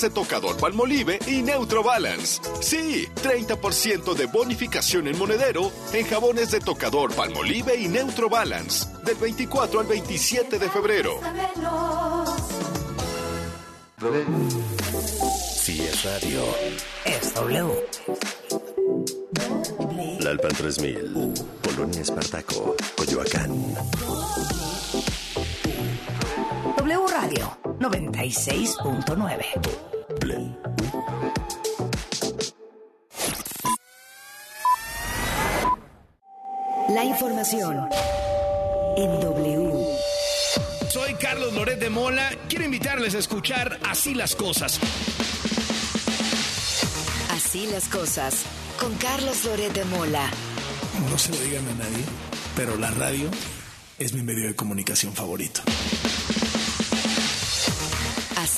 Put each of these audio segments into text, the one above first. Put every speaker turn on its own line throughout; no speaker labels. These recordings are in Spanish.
de tocador Palmolive y Neutrobalance. Sí, 30% de bonificación en monedero en jabones de tocador Palmolive y Neutrobalance del 24 al 27 de febrero.
Si es radio,
Es W.
La Alpan 3000, Polonia Espartaco, Coyoacán.
W Radio 96.9. La información en W.
Soy Carlos Loret de Mola. Quiero invitarles a escuchar Así las cosas.
Así las cosas con Carlos Loret de Mola.
No se lo digan a nadie, pero la radio es mi medio de comunicación favorito.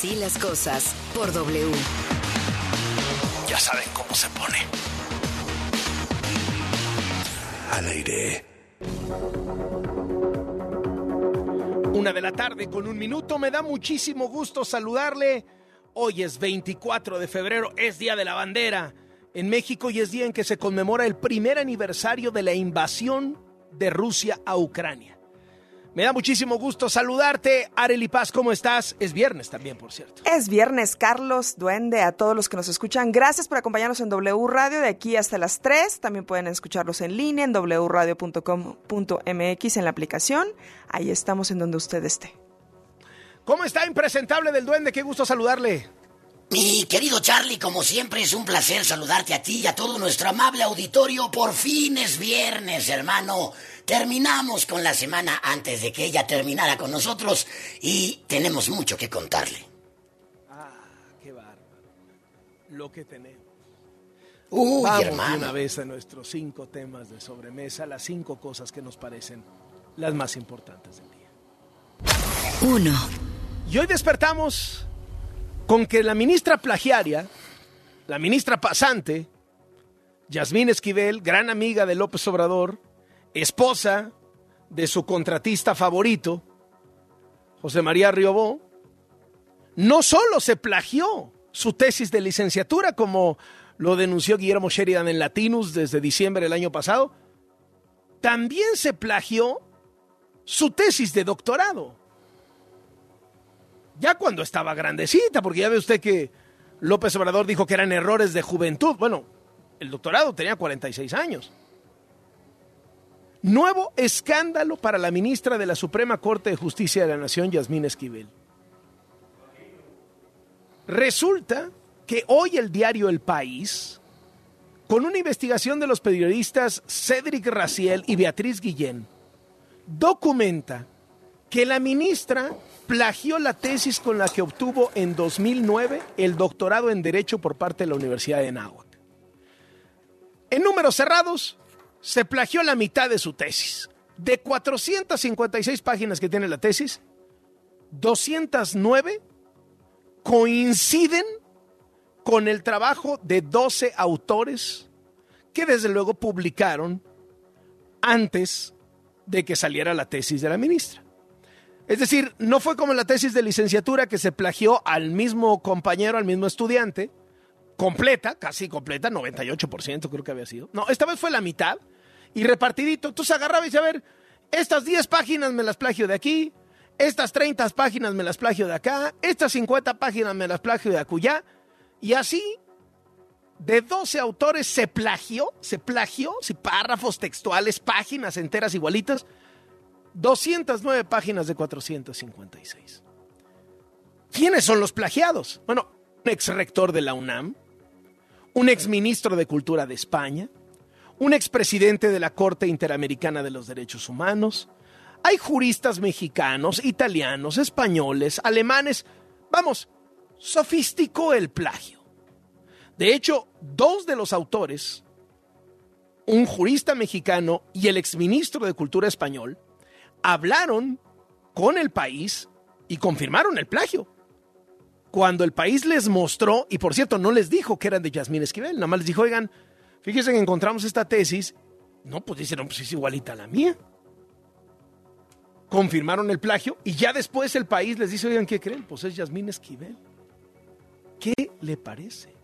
Así las cosas por W.
Ya saben cómo se pone. Al aire.
Una de la tarde con un minuto. Me da muchísimo gusto saludarle. Hoy es 24 de febrero, es Día de la Bandera en México y es día en que se conmemora el primer aniversario de la invasión de Rusia a Ucrania. Me da muchísimo gusto saludarte. Areli Paz, ¿cómo estás? Es viernes también, por cierto.
Es viernes, Carlos, Duende, a todos los que nos escuchan. Gracias por acompañarnos en W Radio de aquí hasta las 3. También pueden escucharlos en línea en wradio.com.mx en la aplicación. Ahí estamos en donde usted esté.
¿Cómo está impresentable del Duende? Qué gusto saludarle.
Mi querido Charlie, como siempre es un placer saludarte a ti y a todo nuestro amable auditorio. Por fin es viernes, hermano. Terminamos con la semana antes de que ella terminara con nosotros y tenemos mucho que contarle.
Ah, qué bárbaro. Lo que tenemos.
Uy,
Vamos de
hermano.
una vez a nuestros cinco temas de sobremesa, las cinco cosas que nos parecen las más importantes del día.
1.
Y hoy despertamos con que la ministra plagiaria, la ministra pasante, Yasmín Esquivel, gran amiga de López Obrador, esposa de su contratista favorito, José María Riobó, no solo se plagió su tesis de licenciatura, como lo denunció Guillermo Sheridan en Latinus desde diciembre del año pasado, también se plagió su tesis de doctorado ya cuando estaba grandecita, porque ya ve usted que López Obrador dijo que eran errores de juventud. Bueno, el doctorado tenía 46 años. Nuevo escándalo para la ministra de la Suprema Corte de Justicia de la Nación, Yasmín Esquivel. Resulta que hoy el diario El País, con una investigación de los periodistas Cédric Raciel y Beatriz Guillén, documenta que la ministra plagió la tesis con la que obtuvo en 2009 el doctorado en Derecho por parte de la Universidad de Náhuac. En números cerrados, se plagió la mitad de su tesis. De 456 páginas que tiene la tesis, 209 coinciden con el trabajo de 12 autores que desde luego publicaron antes de que saliera la tesis de la ministra. Es decir, no fue como la tesis de licenciatura que se plagió al mismo compañero, al mismo estudiante, completa, casi completa, 98% creo que había sido. No, esta vez fue la mitad y repartidito. Entonces agarraba y decía, a ver, estas 10 páginas me las plagio de aquí, estas 30 páginas me las plagio de acá, estas 50 páginas me las plagio de acullá, y así de 12 autores se plagió, se plagió, si párrafos textuales, páginas enteras igualitas, 209 páginas de 456. ¿Quiénes son los plagiados? Bueno, un ex rector de la UNAM, un ex ministro de Cultura de España, un expresidente de la Corte Interamericana de los Derechos Humanos. Hay juristas mexicanos, italianos, españoles, alemanes. Vamos, sofisticó el plagio. De hecho, dos de los autores, un jurista mexicano y el exministro de Cultura español, hablaron con el país y confirmaron el plagio. Cuando el país les mostró, y por cierto, no les dijo que eran de Yasmín Esquivel, nada más les dijo, oigan, fíjense que encontramos esta tesis. No, pues no, pues es igualita a la mía. Confirmaron el plagio y ya después el país les dice, oigan, ¿qué creen? Pues es Yasmín Esquivel. ¿Qué le parece?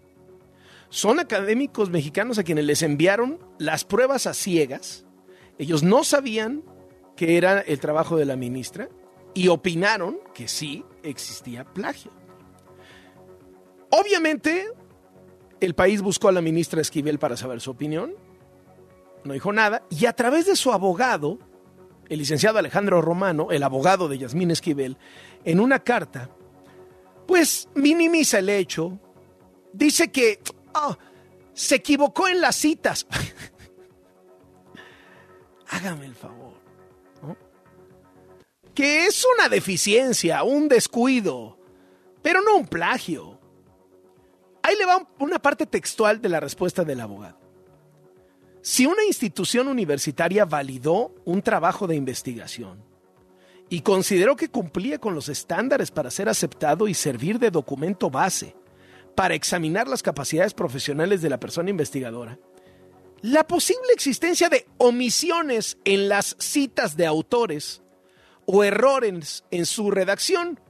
Son académicos mexicanos a quienes les enviaron las pruebas a ciegas. Ellos no sabían que era el trabajo de la ministra y opinaron que sí existía plagio. Obviamente, el país buscó a la ministra Esquivel para saber su opinión. No dijo nada. Y a través de su abogado, el licenciado Alejandro Romano, el abogado de Yasmín Esquivel, en una carta, pues minimiza el hecho. Dice que ah, se equivocó en las citas. Hágame el favor. Que es una deficiencia, un descuido, pero no un plagio. Ahí le va una parte textual de la respuesta del abogado. Si una institución universitaria validó un trabajo de investigación y consideró que cumplía con los estándares para ser aceptado y servir de documento base para examinar las capacidades profesionales de la persona investigadora, la posible existencia de omisiones en las citas de autores o errores en su redacción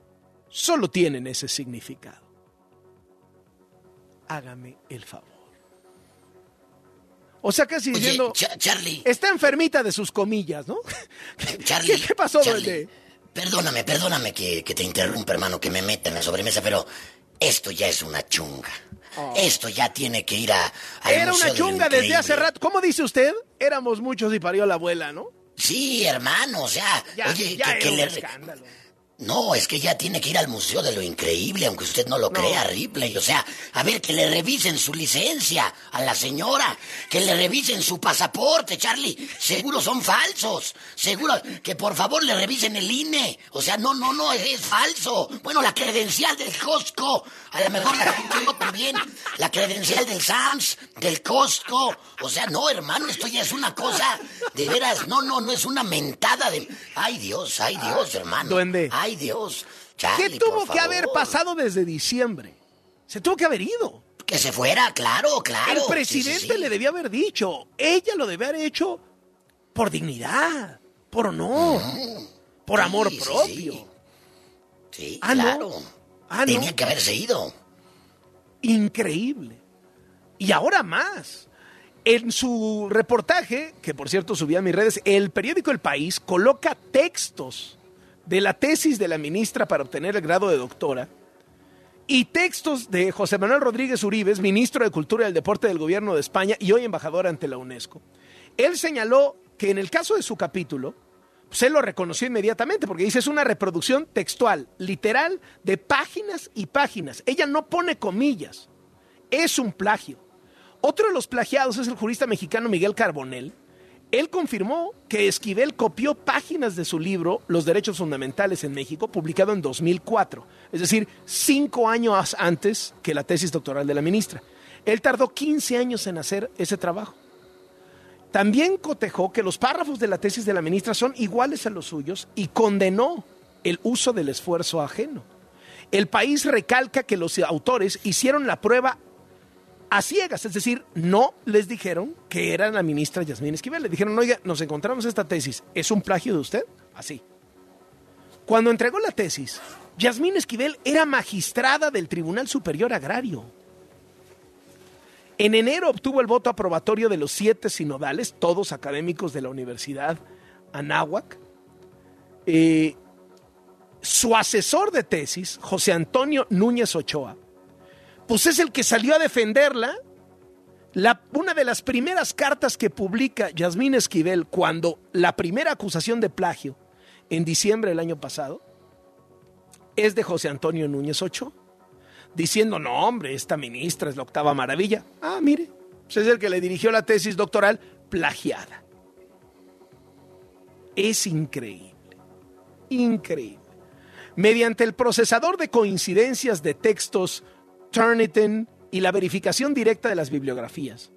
solo tienen ese significado. Hágame el favor. O sea, casi diciendo.
Charlie.
Está enfermita de sus comillas, ¿no?
Charlie.
¿Qué, pasó,
Charlie, Perdóname, perdóname que, te interrumpa, hermano, que me meta en la sobremesa, pero esto ya es una chunga. Oh. Esto ya tiene que ir a.
Era una chunga desde hace rato. ¿Cómo dice usted? Éramos muchos y parió la abuela, ¿no?
Sí, hermano, o sea.
Ya,
oye,
ya
que,
le... escándalo.
No, es que ya tiene que ir al Museo de lo Increíble, aunque usted no lo crea, Ripley. O sea, a ver, que le revisen su licencia a la señora, que le revisen su pasaporte, Charlie. Seguro son falsos. Seguro que por favor le revisen el INE. O sea, no, no, no, es, falso. Bueno, la credencial del Costco. A lo mejor la tengo también. La credencial del Sams, del Costco. O sea, no, hermano, esto ya es una cosa de veras. No, no, no es una mentada de. Ay, Dios, ay, Dios, hermano.
Duende.
Ay, Dios.
¿Qué tuvo que haber pasado desde diciembre? Se tuvo que haber ido.
Que se fuera, claro, claro.
El presidente le debía haber dicho. Ella lo debía haber hecho por dignidad, por honor, por amor propio.
Sí, ah, claro. Ah, Tenía que haberse ido.
Increíble. Y ahora más. En su reportaje, que por cierto subí a mis redes, el periódico El País coloca textos de la tesis de la ministra para obtener el grado de doctora y textos de José Manuel Rodríguez Uribes, ministro de Cultura y del Deporte del Gobierno de España y hoy embajador ante la UNESCO. Él señaló que en el caso de su capítulo, se lo reconoció inmediatamente porque dice es una reproducción textual, literal, de páginas y páginas. Ella no pone comillas, es un plagio. Otro de los plagiados es el jurista mexicano Miguel Carbonell, él confirmó que Esquivel copió páginas de su libro Los Derechos Fundamentales en México, publicado en 2004, es decir, cinco años antes que la tesis doctoral de la ministra. Él tardó 15 años en hacer ese trabajo. También cotejó que los párrafos de la tesis de la ministra son iguales a los suyos y condenó el uso del esfuerzo ajeno. El país recalca que los autores hicieron la prueba a ciegas, es decir, no les dijeron que era la ministra Yasmín Esquivel. Le dijeron, oiga, nos encontramos esta tesis, ¿es un plagio de usted? Así. Cuando entregó la tesis, Yasmín Esquivel era magistrada del Tribunal Superior Agrario. En enero obtuvo el voto aprobatorio de los siete sinodales, todos académicos de la Universidad Anáhuac. Eh, su asesor de tesis, José Antonio Núñez Ochoa, pues es el que salió a defenderla. una de las primeras cartas que publica Yasmín Esquivel cuando la primera acusación de plagio en diciembre del año pasado es de José Antonio Núñez Ocho, diciendo, no hombre, esta ministra es la octava maravilla. Ah, mire, pues es el que le dirigió la tesis doctoral plagiada. Es increíble, increíble. Mediante el procesador de coincidencias de textos Turnitin y la verificación directa de las bibliografías.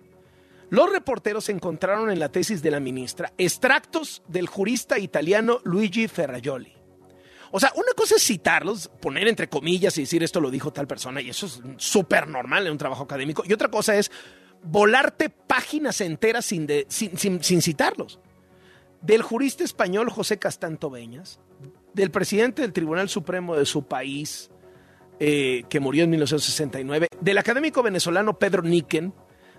Los reporteros encontraron en la tesis de la ministra extractos del jurista italiano Luigi Ferrajoli. O sea, una cosa es citarlos, poner entre comillas y decir esto lo dijo tal persona, y eso es súper normal en un trabajo académico. Y otra cosa es volarte páginas enteras sin, sin, sin citarlos. Del jurista español José Castanto Beñas, del presidente del Tribunal Supremo de su país, eh, que murió en 1969, del académico venezolano Pedro Niken,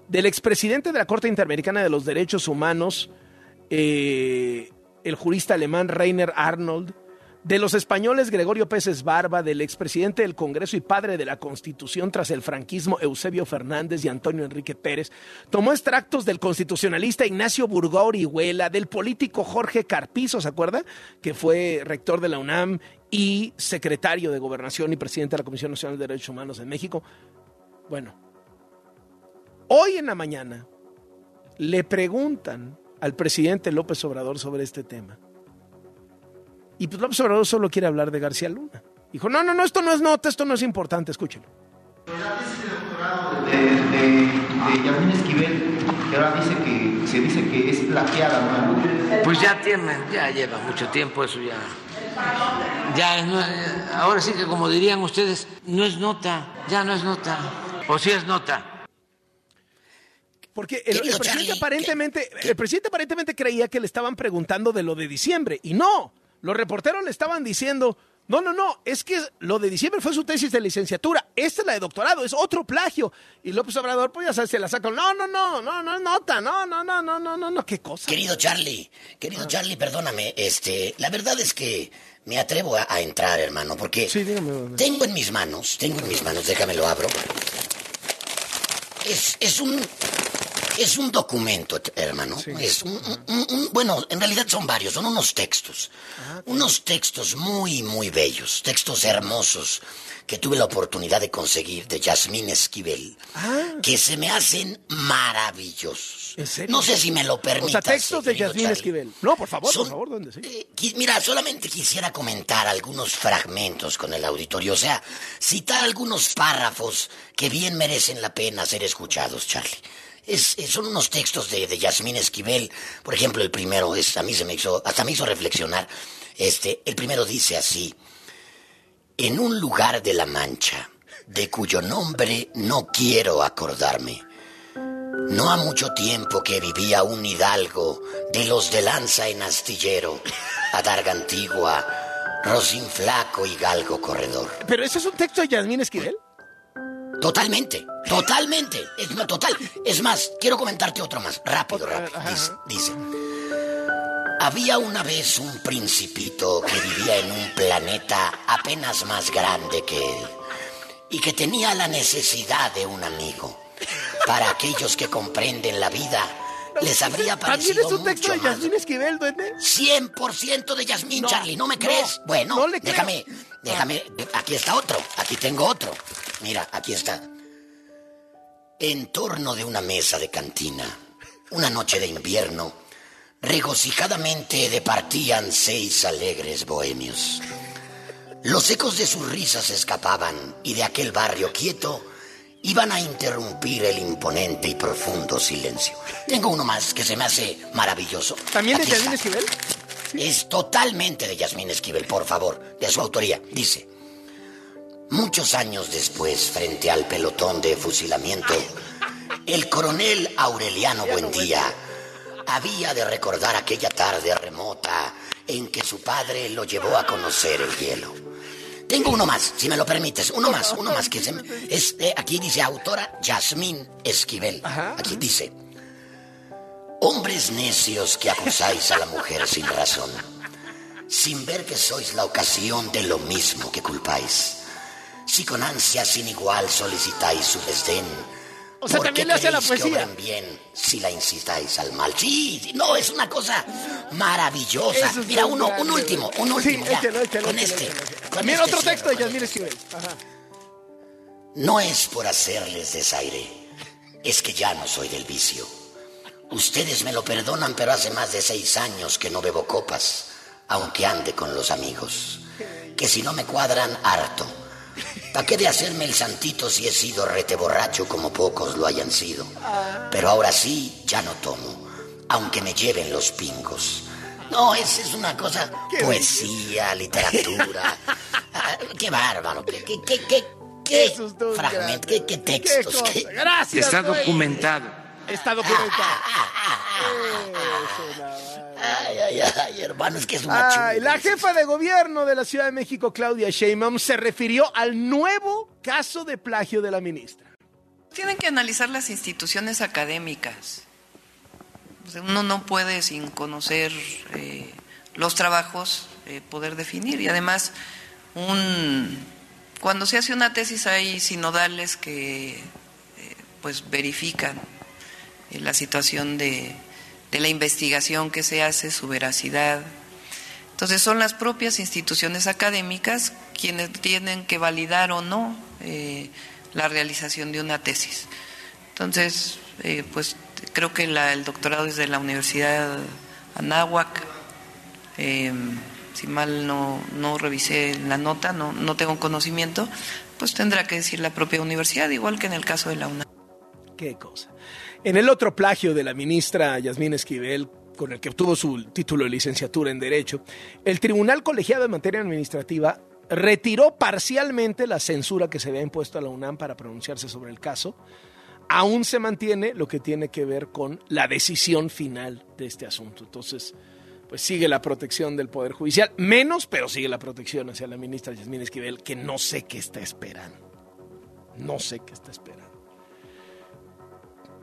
del expresidente de la Corte Interamericana de los Derechos Humanos, eh, el jurista alemán Rainer Arnold, de los españoles Gregorio Pérez Barba, del expresidente del Congreso y padre de la Constitución tras el franquismo Eusebio Fernández y Antonio Enrique Pérez, tomó extractos del constitucionalista Ignacio Burgó Orihuela, del político Jorge Carpizo, ¿se acuerda? Que fue rector de la UNAM y secretario de Gobernación y presidente de la Comisión Nacional de Derechos Humanos en México. Bueno, hoy en la mañana le preguntan al presidente López Obrador sobre este tema. Y pues López Obrador solo quiere hablar de García Luna. Dijo, no, no, no, esto no es nota, esto no es importante, escúchenlo.
La tesis de doctorado de, de, de Yasmín Esquivel, que ahora dice que, se dice que es plagiada, ¿no?
Pues ya tiene, ya lleva mucho tiempo eso ya. Ya, no, ahora sí que como dirían ustedes, no es nota, ya no es nota. O sí es nota.
Porque el, el presidente aparentemente, el presidente aparentemente creía que le estaban preguntando de lo de diciembre y no. Los reporteros le estaban diciendo, no, no, no, es que lo de diciembre fue su tesis de licenciatura, esta es la de doctorado, es otro plagio. Y López Obrador, pues ya sabes, se la saca, no, no, no, no, no nota, no, no, no, no, no, no, no, qué cosa.
Querido Charlie, querido Charlie, perdóname, este, la verdad es que me atrevo a, a entrar, hermano, porque
Sí, dígame.
tengo en mis manos, tengo en mis manos, déjame lo abro. Es, es un es un documento, hermano. Es un, un- un- bueno, en realidad son varios, son unos textos. Unos textos muy, muy bellos, textos hermosos que tuve la oportunidad de conseguir de Yasmín Esquivel, que se me hacen maravillosos.
¿En serio?
No sé si me lo
O
permitas.
sea, textos de
querido
Yasmín
Charlie.
Esquivel. No, por favor, por
Son-
favor, ¿dónde? Sí.
Eh, Mira, solamente quisiera comentar algunos fragmentos con el auditorio, o sea, citar algunos párrafos que bien merecen la pena ser escuchados, Charlie. Es, es- son unos textos de, de Yasmín Esquivel, por ejemplo, el primero es, a mí se me hizo, hasta me hizo reflexionar, este, el primero dice así, en un lugar de la Mancha, de cuyo nombre no quiero acordarme, no ha mucho tiempo que vivía un hidalgo de los de lanza en astillero, adarga antigua, rocín flaco y galgo corredor.
Pero ese es un texto de Yasmín Esquivel.
Totalmente, totalmente, es no, total. Es más, quiero comentarte otro más, rápido, rápido. Dice, dice, había una vez un principito que vivía en un planeta apenas más grande que él y que tenía la necesidad de un amigo. Para aquellos que comprenden la vida, les habría
También
parecido
es un texto de
más
Yasmín Esquivel, duende.
100% de Yasmín,
No,
Charlie. ¿No me
no,
crees? bueno,
no le creo.
déjame, déjame. Aquí está otro. Aquí tengo otro. Mira, aquí está. En torno de una mesa de cantina, una noche de invierno, regocijadamente departían seis alegres bohemios. Los ecos de sus risas escapaban y de aquel barrio quieto iban a interrumpir el imponente y profundo silencio. Tengo uno más que se me hace maravilloso.
¿También de Yasmín. Esquivel?
Es totalmente de Yasmín Esquivel, por favor, de su autoría. Dice, muchos años después, frente al pelotón de fusilamiento, el coronel Aureliano Buendía había de recordar aquella tarde remota en que su padre lo llevó a conocer el hielo. Tengo uno más, si me lo permites, uno más, uno más que se me- es, eh, aquí dice autora Yasmín Esquivel. Aquí dice, hombres necios que acusáis a la mujer sin razón, sin ver que sois la ocasión de lo mismo que culpáis. Si con ansia sin igual solicitáis su desdén,
O sea,
¿por
también
qué
le hace a la poesía.
bien si la incitáis al mal? Sí, no, es una cosa maravillosa.
Es
Mira,
un
uno, un último, un
Sí,
último. ya.
échalo, échalo,
con
échalo,
este. con
También
este
otro texto de Yasmín. Esquivel. Ajá.
No es por hacerles desaire, es que ya no soy del vicio. Ustedes me lo perdonan, pero hace más de seis años que no bebo copas, aunque ande con los amigos. Que si no me cuadran, harto. ¿Para qué de hacerme el santito si he sido rete borracho como pocos lo hayan sido? Pero ahora sí, ya no tomo, aunque me lleven los pingos. No, esa es una cosa, poesía, literatura. Ah, qué bárbaro, qué, qué, qué, qué, fragmento, qué, qué textos,
Gracias.
Está documentado.
Está.
Ah,
más.
Ay, ay, ay, hermano, es que es una
Ay, la jefa de gobierno de la Ciudad de México, Claudia Sheinbaum, se refirió al nuevo caso de plagio de la ministra.
Tienen que analizar las instituciones académicas. Uno no puede, sin conocer eh, los trabajos, eh, poder definir. Y además, un, cuando se hace una tesis hay sinodales que eh, pues verifican la situación de, de la investigación que se hace, su veracidad. Entonces son las propias instituciones académicas quienes tienen que validar o no eh, la realización de una tesis. Entonces, eh, pues creo que la- el doctorado es de la Universidad Anáhuac. Eh, si mal no, no revisé la nota, no, no tengo conocimiento, pues tendrá que decir la propia universidad, igual que en el caso de la UNAM.
Qué cosa. En el otro plagio de la ministra Yasmín Esquivel, con el que obtuvo su título de licenciatura en Derecho, el Tribunal Colegiado en Materia Administrativa retiró parcialmente la censura que se había impuesto a la UNAM para pronunciarse sobre el caso. Aún se mantiene lo que tiene que ver con la decisión final de este asunto. Entonces, pues sigue la protección del Poder Judicial, menos, pero sigue la protección hacia la ministra Yasmín Esquivel, que no sé qué está esperando. No sé qué está esperando.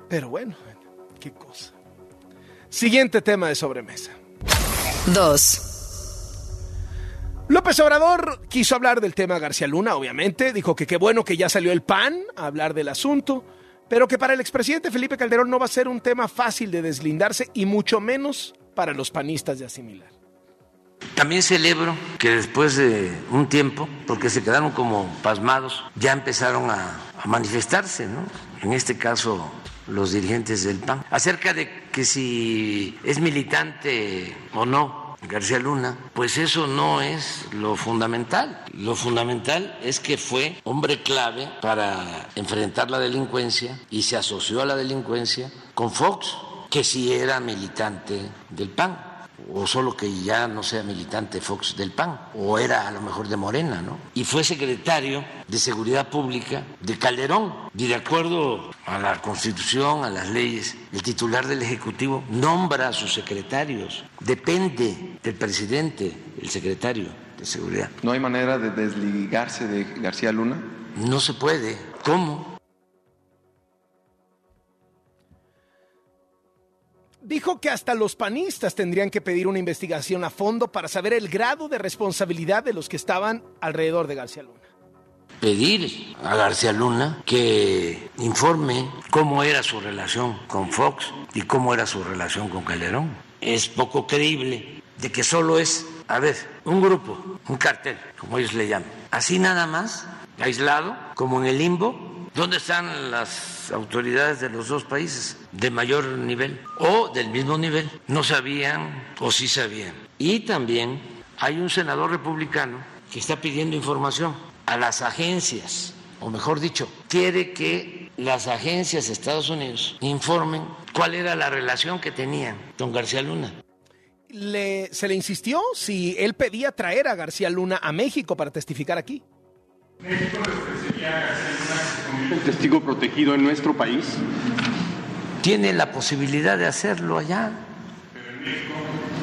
Pero bueno, qué cosa. Siguiente tema de sobremesa.
2.
López Obrador quiso hablar del tema García Luna, obviamente. Dijo que qué bueno que ya salió el PAN a hablar del asunto, pero que para el expresidente Felipe Calderón no va a ser un tema fácil de deslindarse y mucho menos para los panistas de asimilar.
También celebro que después de un tiempo, porque se quedaron como pasmados, ya empezaron a, a manifestarse, ¿no? En este caso, los dirigentes del PAN, acerca de que si es militante o no García Luna, pues eso no es lo fundamental. Lo fundamental es que fue hombre clave para enfrentar la delincuencia y se asoció a la delincuencia con Fox, que sí era militante del PAN o solo que ya no sea militante Fox del PAN, o era a lo mejor de Morena, ¿no? Y fue secretario de Seguridad Pública de Calderón. Y de acuerdo a la Constitución, a las leyes, el titular del Ejecutivo nombra a sus secretarios. Depende del presidente, el secretario de Seguridad.
¿No hay manera de desligarse de García Luna?
No se puede. ¿Cómo?
Dijo que hasta los panistas tendrían que pedir una investigación a fondo para saber el grado de responsabilidad de los que estaban alrededor de García Luna.
pedir a García Luna que informe cómo era su relación con Fox y cómo era su relación con Calderón. Es poco creíble de que solo es, a ver, un grupo, un cartel, como ellos le llaman. Así nada más, aislado, como en el limbo. ¿Dónde están las autoridades de los dos países de mayor nivel o del mismo nivel? No sabían o sí sabían. Y también hay un senador republicano que está pidiendo información a las agencias, o mejor dicho, quiere que las agencias de Estados Unidos informen cuál era la relación que tenían con García Luna.
Se le insistió si él pedía traer a García Luna a México para testificar aquí.
¿El testigo protegido en nuestro país?
Tiene la posibilidad de hacerlo allá.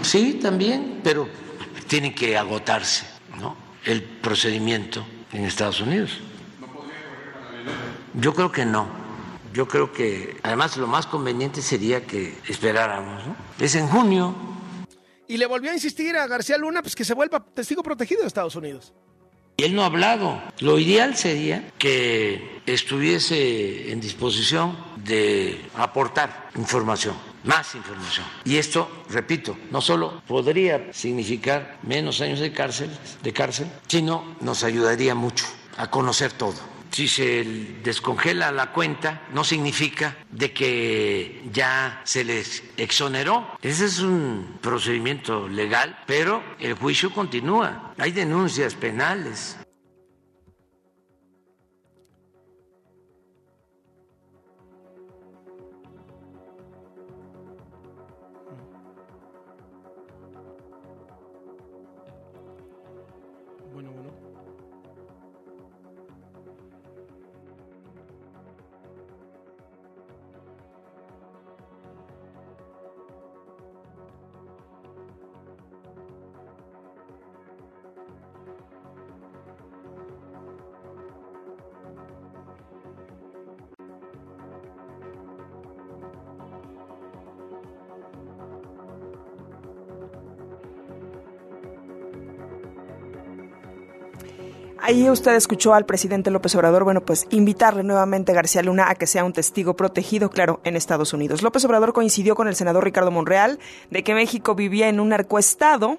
Sí, también, pero tiene que agotarse ¿no? el procedimiento en Estados Unidos. Yo creo que no. Yo creo que además lo más conveniente sería que esperáramos. ¿no? Es en junio.
Y le volvió a insistir a García Luna pues, que se vuelva testigo protegido de Estados Unidos.
Y él no ha hablado. Lo ideal sería que estuviese en disposición de aportar información, más información. Y esto, repito, no solo podría significar menos años de cárcel, de cárcel, sino nos ayudaría mucho a conocer todo. Si se descongela la cuenta, no significa de que ya se les exoneró. Ese es un procedimiento legal, pero el juicio continúa. Hay denuncias penales.
Ahí usted escuchó al presidente López Obrador, bueno, pues invitarle nuevamente a García Luna a que sea un testigo protegido, claro, en Estados Unidos. López Obrador coincidió con el senador Ricardo Monreal de que México vivía en un narcoestado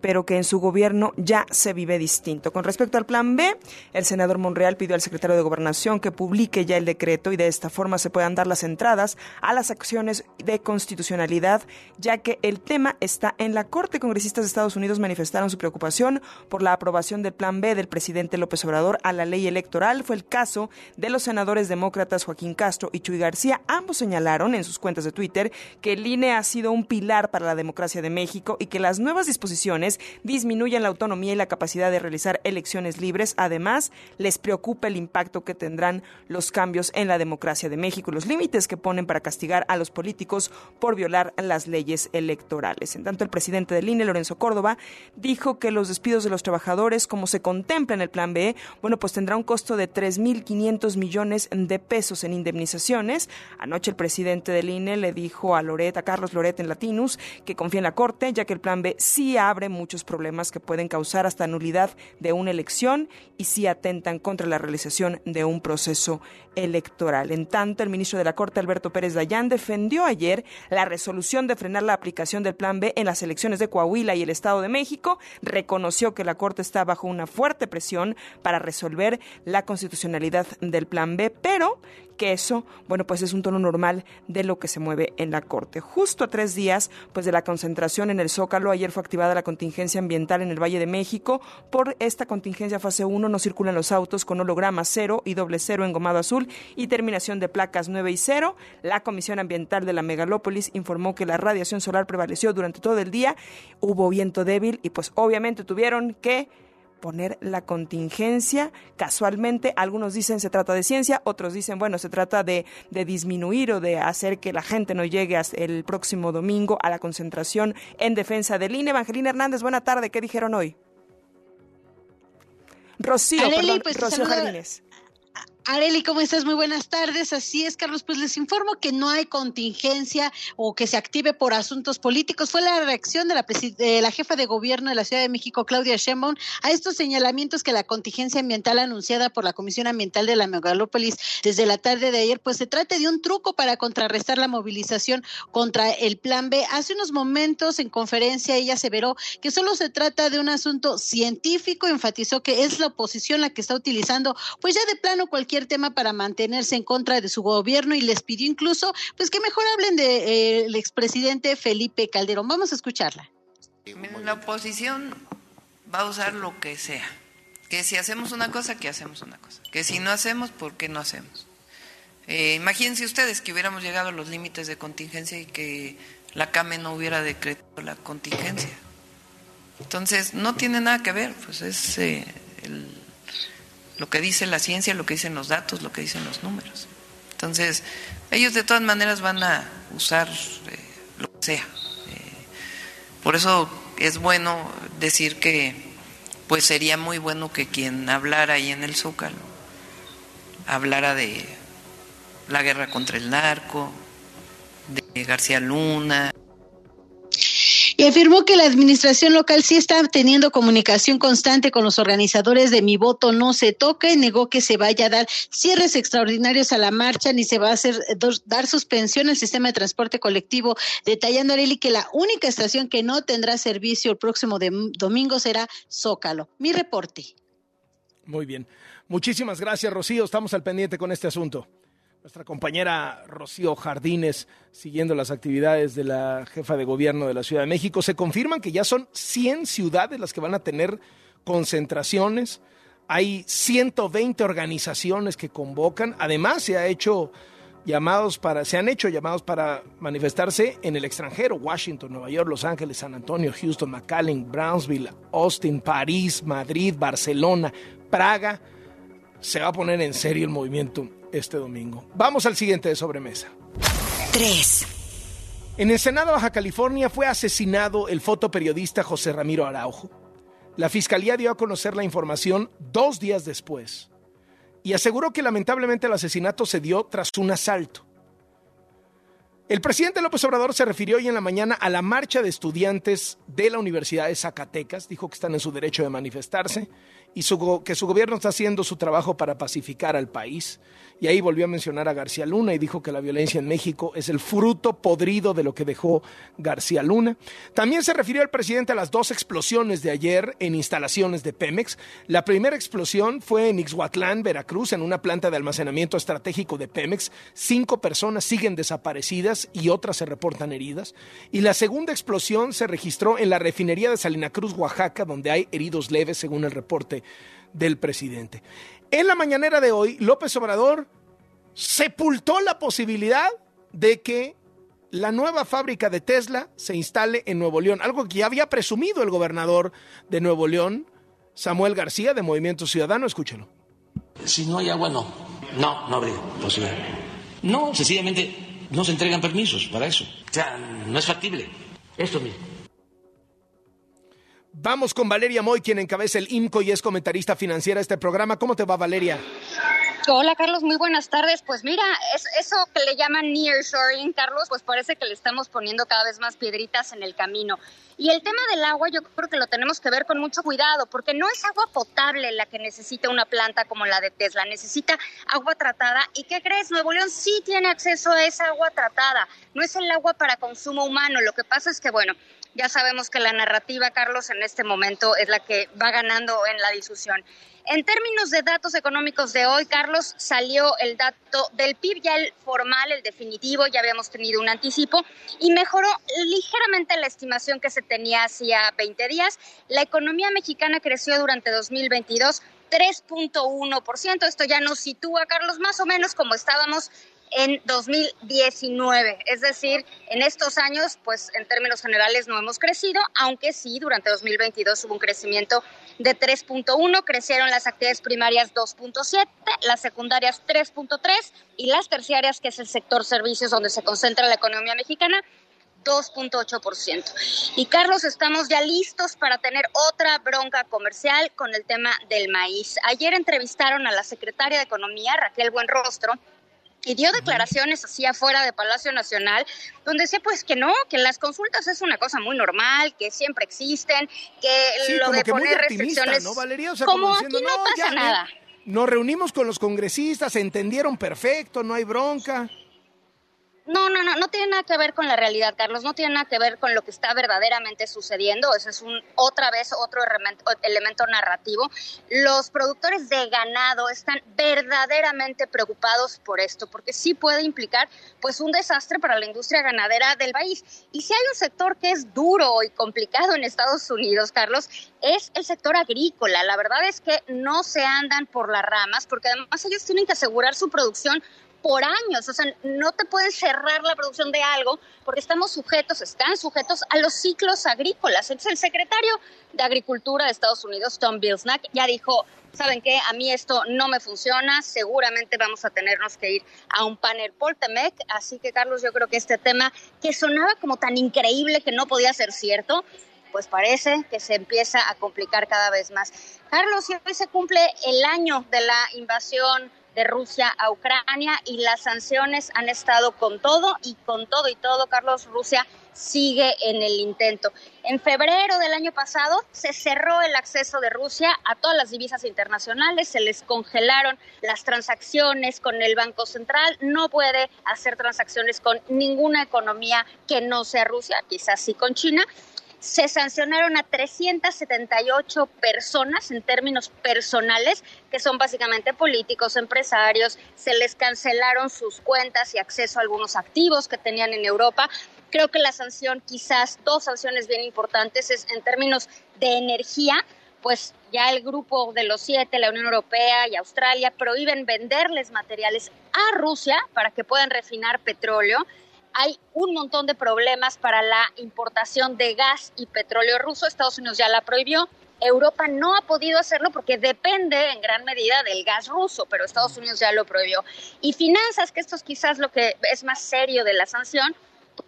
pero que en su gobierno ya se vive distinto. Con respecto al plan B, el senador Monreal pidió al secretario de Gobernación que publique ya el decreto y de esta forma se puedan dar las entradas a las acciones de constitucionalidad, ya que el tema está en la Corte. Congresistas de Estados Unidos manifestaron su preocupación por la aprobación del plan B del presidente López Obrador a la ley electoral. Fue el caso de los senadores demócratas Joaquín Castro y Chuy García. Ambos señalaron en sus cuentas de Twitter que el INE ha sido un pilar para la democracia de México y que las nuevas disposiciones disminuyen la autonomía y la capacidad de realizar elecciones libres. Además, les preocupa el impacto que tendrán los cambios en la democracia de México, los límites que ponen para castigar a los políticos por violar las leyes electorales. En tanto, el presidente del INE, Lorenzo Córdoba, dijo que los despidos de los trabajadores, como se contempla en el Plan B, bueno, pues tendrá un costo de 3.500 millones de pesos en indemnizaciones. Anoche el presidente del INE le dijo a Loret, a Carlos Loret en Latinus, que confía en la Corte, ya que el Plan B sí abre muchos problemas que pueden causar hasta nulidad de una elección y sí atentan contra la realización de un proceso electoral. En tanto, el ministro de la Corte, Alberto Pérez Dayán, defendió ayer la resolución de frenar la aplicación del Plan B en las elecciones de Coahuila y el Estado de México. Reconoció que la Corte está bajo una fuerte presión para resolver la constitucionalidad del Plan B, pero que eso, bueno, pues es un tono normal de lo que se mueve en la Corte. Justo a tres días, pues de la concentración en el Zócalo, ayer fue activada la contingencia ambiental en el Valle de México. Por esta contingencia fase 1 no circulan los autos con holograma cero y doble cero engomado azul y terminación de placas 9 y 0. La Comisión Ambiental de la Megalópolis informó que la radiación solar prevaleció durante todo el día, hubo viento débil y pues obviamente tuvieron que poner la contingencia. Casualmente, algunos dicen se trata de ciencia, otros dicen, bueno, se trata de, de disminuir o de hacer que la gente no llegue el próximo domingo a la concentración en defensa del INE. Evangelina Hernández, buena tarde, ¿qué dijeron hoy? Rocío, perdón,
pues,
Rocío Jardines.
Areli, ¿cómo estás? Muy buenas tardes. Así es, Carlos, pues les informo que no hay contingencia o que se active por asuntos políticos. Fue la reacción de la, de la jefa de gobierno de la Ciudad de México, Claudia Sheinbaum, a estos señalamientos que la contingencia ambiental anunciada por la Comisión Ambiental de la Megalópolis desde la tarde de ayer, pues se trata de un truco para contrarrestar la movilización contra el Plan B. Hace unos momentos en conferencia ella aseveró que solo se trata de un asunto científico, enfatizó que es la oposición la que está utilizando, pues ya de plano cualquier tema para mantenerse en contra de su gobierno y les pidió incluso pues que mejor hablen del de, eh, expresidente Felipe Calderón. Vamos a escucharla.
La oposición va a usar lo que sea. Que si hacemos una cosa, que hacemos una cosa. Que si no hacemos, ¿por qué no hacemos? Eh, imagínense ustedes que hubiéramos llegado a los límites de contingencia y que la CAME no hubiera decretado la contingencia. Entonces, no tiene nada que ver, pues es eh, el, lo que dice la ciencia, lo que dicen los datos, lo que dicen los números. Entonces, ellos de todas maneras van a usar eh, lo que sea. Eh, por eso es bueno decir que, pues sería muy bueno que quien hablara ahí en el Zócalo hablara de la guerra contra el narco, de García Luna,
y afirmó que la administración local sí está teniendo comunicación constante con los organizadores de Mi Voto No Se Toca y negó que se vaya a dar cierres extraordinarios a la marcha ni se va a hacer dar suspensión al sistema de transporte colectivo, detallando Areli que la única estación que no tendrá servicio el próximo domingo será Zócalo. Mi reporte.
Muy bien. Muchísimas gracias, Rocío. Estamos al pendiente con este asunto. Nuestra compañera Rocío Jardines, siguiendo las actividades de la jefa de gobierno de la Ciudad de México, se confirman que ya son 100 ciudades las que van a tener concentraciones. Hay 120 organizaciones que convocan. Además, se ha hecho llamados para, se han hecho llamados para manifestarse en el extranjero, Washington, Nueva York, Los Ángeles, San Antonio, Houston, McAllen, Brownsville, Austin, París, Madrid, Barcelona, Praga. Se va a poner en serio el movimiento este domingo. Vamos al siguiente de sobremesa.
3.
En Ensenada, Baja California, fue asesinado el fotoperiodista José Ramiro Araujo. La fiscalía dio a conocer la información dos días después y aseguró que lamentablemente el asesinato se dio tras un asalto. El presidente López Obrador se refirió hoy en la mañana a la marcha de estudiantes de la Universidad de Zacatecas, dijo que están en su derecho de manifestarse y que su gobierno está haciendo su trabajo para pacificar al país. Y ahí volvió a mencionar a García Luna y dijo que la violencia en México es el fruto podrido de lo que dejó García Luna. También se refirió el presidente a las dos explosiones de ayer en instalaciones de Pemex. La primera explosión fue en Ixhuatlán, Veracruz, en una planta de almacenamiento estratégico de Pemex. Cinco personas siguen desaparecidas y otras se reportan heridas. Y la segunda explosión se registró en la refinería de Salina Cruz, Oaxaca, donde hay heridos leves, según el reporte del presidente. En la mañanera de hoy, López Obrador sepultó la posibilidad de que la nueva fábrica de Tesla se instale en Nuevo León, algo que ya había presumido el gobernador de Nuevo León, Samuel García, de Movimiento Ciudadano. Escúchelo.
Si no hay agua, no. No, no habría posibilidad. No, sencillamente no se entregan permisos para eso. O sea, no es factible. Esto mismo.
Vamos con Valeria Moy, quien encabeza el IMCO y es comentarista financiera de este programa. ¿Cómo te va, Valeria?
Hola Carlos, muy buenas tardes. Pues mira, es, eso que le llaman nearshoring, Carlos, pues parece que le estamos poniendo cada vez más piedritas en el camino. Y el tema del agua yo creo que lo tenemos que ver con mucho cuidado, porque no es agua potable la que necesita una planta como la de Tesla, necesita agua tratada. ¿Y qué crees? Nuevo León sí tiene acceso a esa agua tratada, no es el agua para consumo humano. Lo que pasa es que, bueno, ya sabemos que la narrativa, Carlos, en este momento es la que va ganando en la discusión. En términos de datos económicos de hoy, Carlos, salió el dato del PIB ya el formal, el definitivo, ya habíamos tenido un anticipo y mejoró ligeramente la estimación que se tenía hacía 20 días. La economía mexicana creció durante 2022 3.1%. Esto ya nos sitúa, Carlos, más o menos como estábamos en 2019. Es decir, en estos años, pues en términos generales no hemos crecido, aunque sí, durante 2022 hubo un crecimiento de 3.1, crecieron las actividades primarias 2.7, las secundarias 3.3 y las terciarias, que es el sector servicios donde se concentra la economía mexicana, 2.8%. Y Carlos, estamos ya listos para tener otra bronca comercial con el tema del maíz. Ayer entrevistaron a la secretaria de Economía, Raquel Buenrostro, y dio declaraciones así afuera de Palacio Nacional, donde decía pues que no, que las consultas es una cosa muy normal, que siempre existen, que lo de poner restricciones,
¿no, Valeria?
como, aquí no, pasa nada.
Nos reunimos con los congresistas, se entendieron perfecto, no hay bronca.
No, no, no, no tiene nada que ver con la realidad, Carlos, no tiene nada que ver con lo que está verdaderamente sucediendo, eso es un otra vez otro elemento, narrativo. Los productores de ganado están verdaderamente preocupados por esto, porque sí puede implicar pues un desastre para la industria ganadera del país. Y si hay un sector que es duro y complicado en Estados Unidos, Carlos, es el sector agrícola. La verdad es que no se andan por las ramas, porque además ellos tienen que asegurar su producción por años. O sea, no te puedes cerrar la producción de algo porque estamos sujetos, están sujetos a los ciclos agrícolas. Entonces, el secretario de Agricultura de Estados Unidos, Tom Bilsnack, ya dijo, ¿saben qué? A mí esto no me funciona, seguramente vamos a tenernos que ir a un panel Poltemec. Así que, Carlos, yo creo que este tema que sonaba como tan increíble que no podía ser cierto, pues parece que se empieza a complicar cada vez más. Carlos, hoy se cumple el año de la invasión de Rusia a Ucrania y las sanciones han estado con todo y con todo y todo, Carlos, Rusia sigue en el intento. En febrero del año pasado se cerró el acceso de Rusia a todas las divisas internacionales, se les congelaron las transacciones con el Banco Central, no puede hacer transacciones con ninguna economía que no sea Rusia, quizás sí con China, se sancionaron a 378 personas en términos personales, que son básicamente políticos, empresarios, se les cancelaron sus cuentas y acceso a algunos activos que tenían en Europa. Creo que la sanción, quizás dos sanciones bien importantes, es en términos de energía, pues ya el grupo de los siete, la Unión Europea y Australia, prohíben venderles materiales a Rusia para que puedan refinar petróleo hay un montón de problemas para la importación de gas y petróleo ruso. Estados Unidos ya la prohibió. Europa no ha podido hacerlo porque depende en gran medida del gas ruso, pero Estados Unidos ya lo prohibió. Y finanzas, que esto es quizás lo que es más serio de la sanción,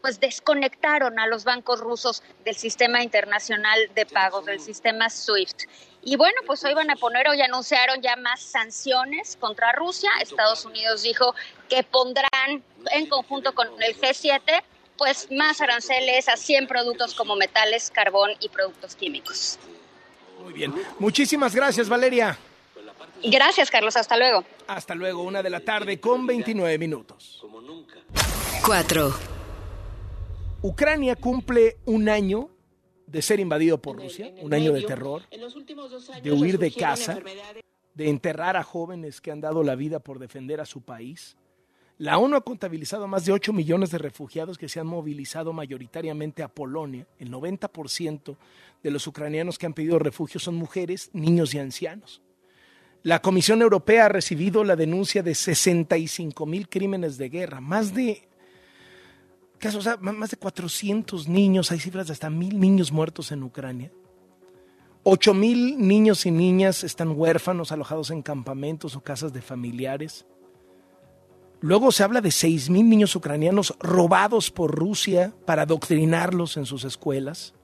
pues desconectaron a los bancos rusos del sistema internacional de pagos, del sistema SWIFT. Y bueno, pues hoy van a poner, hoy anunciaron ya más sanciones contra Rusia. Estados Unidos dijo que pondrán en conjunto con el G7 pues más aranceles a 100 productos como metales, carbón y productos químicos.
Muy bien. Muchísimas gracias, Valeria.
Gracias, Carlos. Hasta luego.
Hasta luego, una de la tarde con 29 minutos.
4.
Ucrania cumple un año de ser invadido por Rusia, un año de terror, de huir de casa, de enterrar a jóvenes que han dado la vida por defender a su país. La ONU ha contabilizado más de 8 millones de refugiados que se han movilizado mayoritariamente a Polonia. El 90% de los ucranianos que han pedido refugio son mujeres, niños y ancianos. La Comisión Europea ha recibido la denuncia de 65 mil crímenes de guerra, más de casos, más de 400 niños, hay cifras de hasta mil niños muertos en Ucrania. 8 mil niños y niñas están huérfanos, alojados en campamentos o casas de familiares. Luego se habla de 6 mil niños ucranianos robados por Rusia para adoctrinarlos en sus escuelas.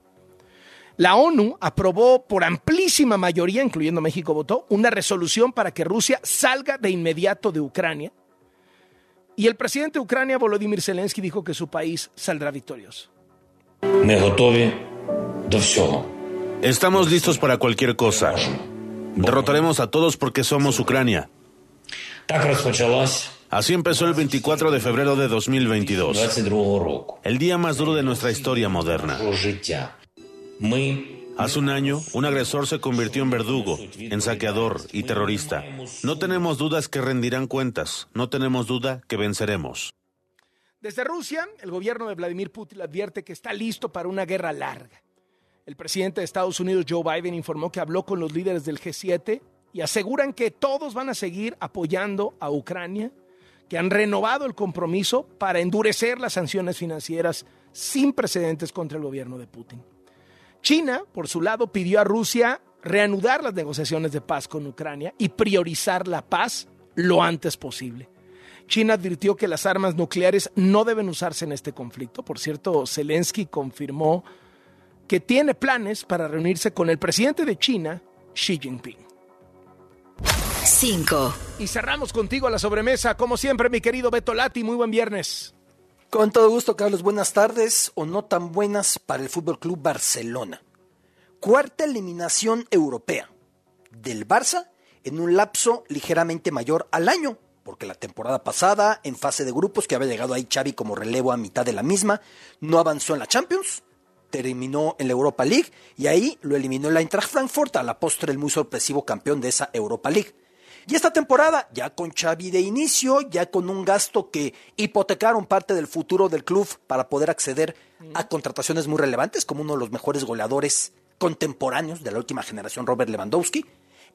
La ONU aprobó por amplísima mayoría, incluyendo México votó, una resolución para que Rusia salga de inmediato de Ucrania. Y el presidente de Ucrania, Volodymyr Zelensky, dijo que su país saldrá victorioso.
Estamos listos para cualquier cosa. Derrotaremos a todos porque somos Ucrania. Así empezó el 24 de febrero de 2022, el día más duro de nuestra historia moderna. Hace un año, un agresor se convirtió en verdugo, en saqueador y terrorista. No tenemos dudas que rendirán cuentas, no tenemos duda que venceremos.
Desde Rusia, el gobierno de Vladimir Putin advierte que está listo para una guerra larga. El presidente de Estados Unidos, Joe Biden, informó que habló con los líderes del G7 y aseguran que todos van a seguir apoyando a Ucrania que han renovado el compromiso para endurecer las sanciones financieras sin precedentes contra el gobierno de Putin. China, por su lado, pidió a Rusia reanudar las negociaciones de paz con Ucrania y priorizar la paz lo antes posible. China advirtió que las armas nucleares no deben usarse en este conflicto. Por cierto, Zelensky confirmó que tiene planes para reunirse con el presidente de China, Xi Jinping.
5.
Y cerramos contigo a la sobremesa, como siempre, mi querido Beto Lati. Muy buen viernes.
Con todo gusto, Carlos. Buenas tardes o no tan buenas para el Fútbol Club Barcelona. Cuarta eliminación europea del Barça en un lapso ligeramente mayor al año, porque la temporada pasada, en fase de grupos, que había llegado ahí Xavi como relevo a mitad de la misma, no avanzó en la Champions, terminó en la Europa League y ahí lo eliminó el Eintracht Frankfurt a la postre el muy sorpresivo campeón de esa Europa League. Y esta temporada, ya con Xavi de inicio, ya con un gasto que hipotecaron parte del futuro del club para poder acceder a contrataciones muy relevantes, como uno de los mejores goleadores contemporáneos de la última generación, Robert Lewandowski.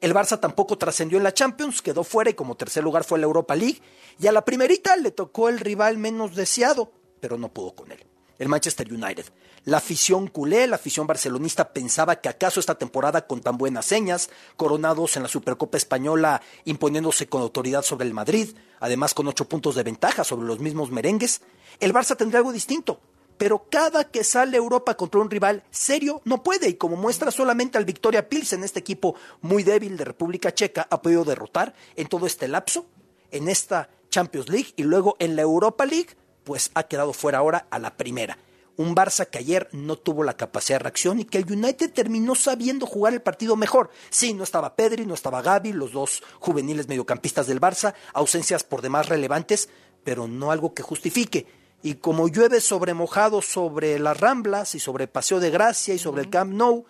El Barça tampoco trascendió en la Champions, quedó fuera y como tercer lugar fue la Europa League. Y a la primerita le tocó el rival menos deseado, pero no pudo con él el Manchester United. La afición culé, la afición barcelonista pensaba que acaso esta temporada con tan buenas señas, coronados en la Supercopa Española, imponiéndose con autoridad sobre el Madrid, además con ocho puntos de ventaja sobre los mismos merengues, el Barça tendría algo distinto. Pero cada que sale Europa contra un rival serio no puede, y como muestra solamente al Victoria Pilsen, este equipo muy débil de República Checa, ha podido derrotar en todo este lapso, en esta Champions League y luego en la Europa League pues ha quedado fuera ahora a la primera. Un Barça que ayer no tuvo la capacidad de reacción y que el United terminó sabiendo jugar el partido mejor. Sí, no estaba Pedri, no estaba Gaby, los dos juveniles mediocampistas del Barça, ausencias por demás relevantes, pero no algo que justifique. Y como llueve sobre mojado sobre las Ramblas y sobre Paseo de Gracia y sobre el Camp Nou,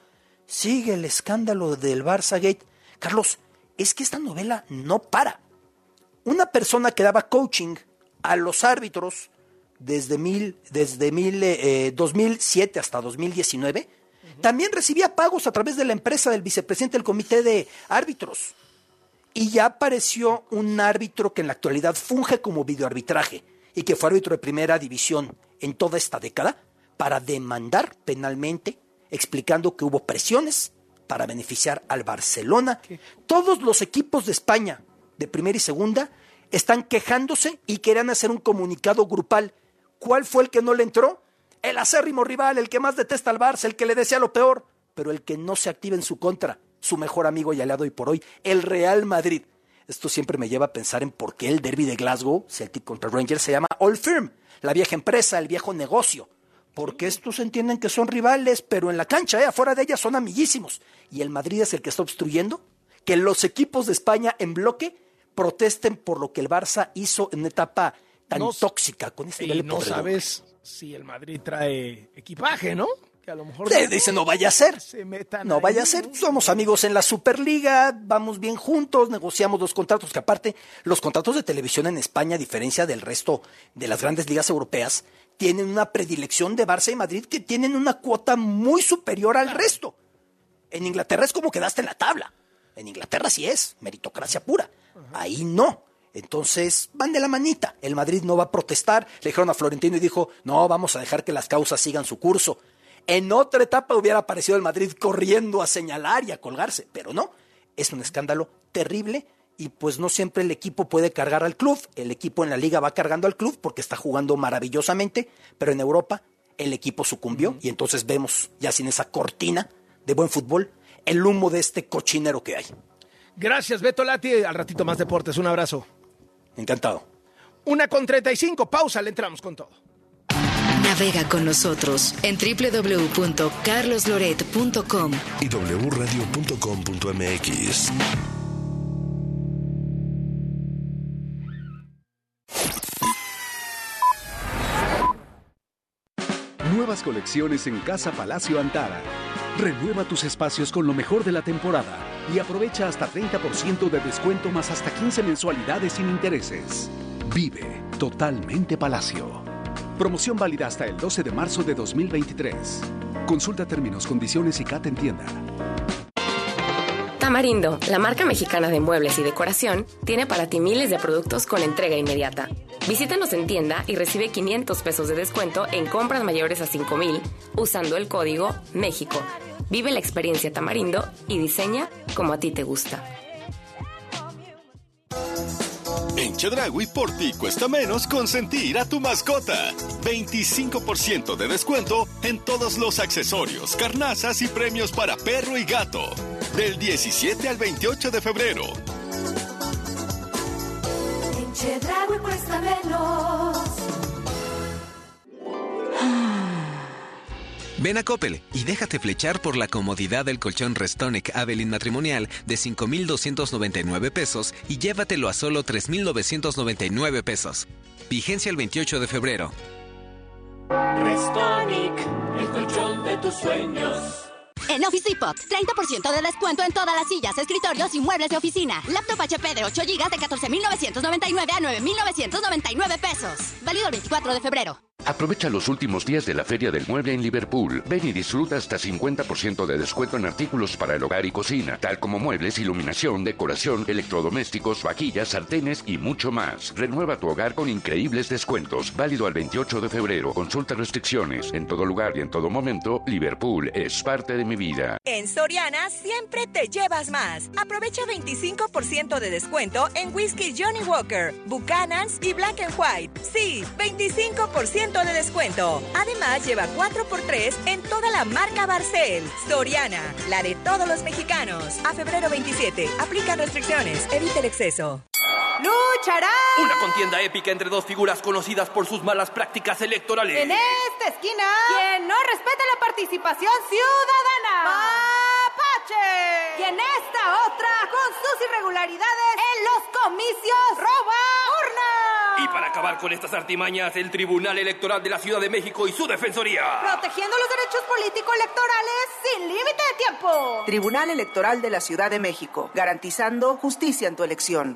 sigue el escándalo del Barça Gate. Carlos, es que esta novela no para. Una persona que daba coaching a los árbitros desde, mil, desde mil, 2007 eh, hasta 2019, también recibía pagos a través de la empresa del vicepresidente del comité de árbitros. Y ya apareció un árbitro que en la actualidad funge como videoarbitraje y que fue árbitro de primera división en toda esta década para demandar penalmente, explicando que hubo presiones para beneficiar al Barcelona. Todos los equipos de España, de primera y segunda, están quejándose y querían hacer un comunicado grupal ¿Cuál fue el que no le entró? El acérrimo rival, el que más detesta al Barça, el que le desea lo peor, pero el que no se activa en su contra, su mejor amigo y aliado y por hoy, el Real Madrid. Esto siempre me lleva a pensar en por qué el derby de Glasgow, Celtic contra Rangers, se llama Old Firm, la vieja empresa, el viejo negocio. porque estos entienden que son rivales, pero en la cancha, ¿eh? afuera de ella, son amiguísimos. Y el Madrid es el que está obstruyendo que los equipos de España en bloque protesten por lo que el Barça hizo en una etapa tan
No-
tóxica con este
Y
nivel de
no sabes si el Madrid trae equipaje, ¿no? Que a lo mejor
dice, no vaya a ser.
se metan
No
ahí,
vaya a ser. Somos amigos en la Superliga, vamos bien juntos, negociamos los contratos, que aparte, los contratos de televisión en España, a diferencia del resto de las grandes ligas europeas, tienen una predilección de Barça y Madrid que tienen una cuota muy superior al resto. En Inglaterra es como quedaste en la tabla. En Inglaterra sí es, meritocracia pura. Ahí no. Entonces, van de la manita. El Madrid no va a protestar. Le dijeron a Florentino y dijo, no, vamos a dejar que las causas sigan su curso. En otra etapa hubiera aparecido el Madrid corriendo a señalar y a colgarse, pero no. Es un escándalo terrible y pues no siempre el equipo puede cargar al club. El equipo en la liga va cargando al club porque está jugando maravillosamente, pero en Europa el equipo sucumbió y entonces vemos ya sin esa cortina de buen fútbol el humo de este cochinero que hay.
Gracias, Beto Lati. Al ratito más deportes. Un abrazo.
Encantado.
Una con 35. Pausa, le entramos con todo.
Navega con nosotros en www.carlosloret.com.
y wradio.com.mx.
Colecciones en Casa Palacio Antara. Renueva tus espacios con lo mejor de la temporada y aprovecha hasta 30% de descuento más hasta 15 mensualidades sin intereses. Vive totalmente Palacio. Promoción válida hasta el 12 de marzo de 2023. Consulta términos, condiciones y CAT en tienda.
Tamarindo, la marca mexicana de muebles y decoración, tiene para ti miles de productos con entrega inmediata. Visítanos en tienda y recibe 500 pesos de descuento en compras mayores a 5000 usando el código México. Vive la experiencia Tamarindo y diseña como a ti te gusta.
En Chedragui por ti cuesta menos consentir a tu mascota. 25% de descuento en todos los accesorios, carnazas y premios para perro y gato. Del 17 al 28 de febrero.
En Chedraui cuesta menos.
Ven a Coppel y déjate flechar por la comodidad del colchón Restonic Avelin matrimonial de 5,299 pesos y llévatelo a solo 3,999 pesos. Vigencia el 28 de febrero.
Restonic, el colchón de tus sueños.
En Office Depot, 30% de descuento en todas las sillas, escritorios y muebles de oficina. Laptop HP de 8 GB de 14,999 a 9,999 pesos. Válido el 24 de febrero.
Aprovecha los últimos días de la Feria del Mueble en Liverpool. Ven y disfruta hasta 50% de descuento en artículos para el hogar y cocina, tal como muebles, iluminación, decoración, electrodomésticos, vajillas, sartenes y mucho más. Renueva tu hogar con increíbles descuentos. Válido al 28 de febrero. Consulta restricciones. En todo lugar y en todo momento, Liverpool es parte de mi vida.
En Soriana siempre te llevas más. Aprovecha 25% de descuento en whisky Johnny Walker, Buchanan's y Black and White. Sí, 25% de descuento. Además, lleva 4x3 en toda la marca Barcel. Soriana, la de todos los mexicanos. A febrero 27. Aplican restricciones. Evita el exceso.
¡Luchará!
Una contienda épica entre dos figuras conocidas por sus malas prácticas electorales.
En esta esquina, quien no respeta la participación ciudadana. ¡Mapache! Y en esta otra, con sus irregularidades en los comicios, roba urna.
Y para acabar con estas artimañas, el Tribunal Electoral de la Ciudad de México y su Defensoría.
Protegiendo los derechos político-electorales sin límite de tiempo.
Tribunal Electoral de la Ciudad de México, garantizando justicia en tu elección.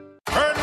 En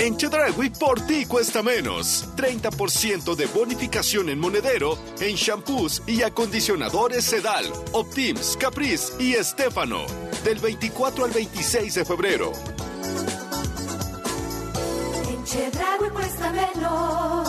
En Chedragui por ti cuesta menos. 30% de bonificación en monedero en shampoos y acondicionadores Sedal, Optims, Caprice y Estefano. Del 24 al 26 de febrero.
En Chedragui cuesta menos.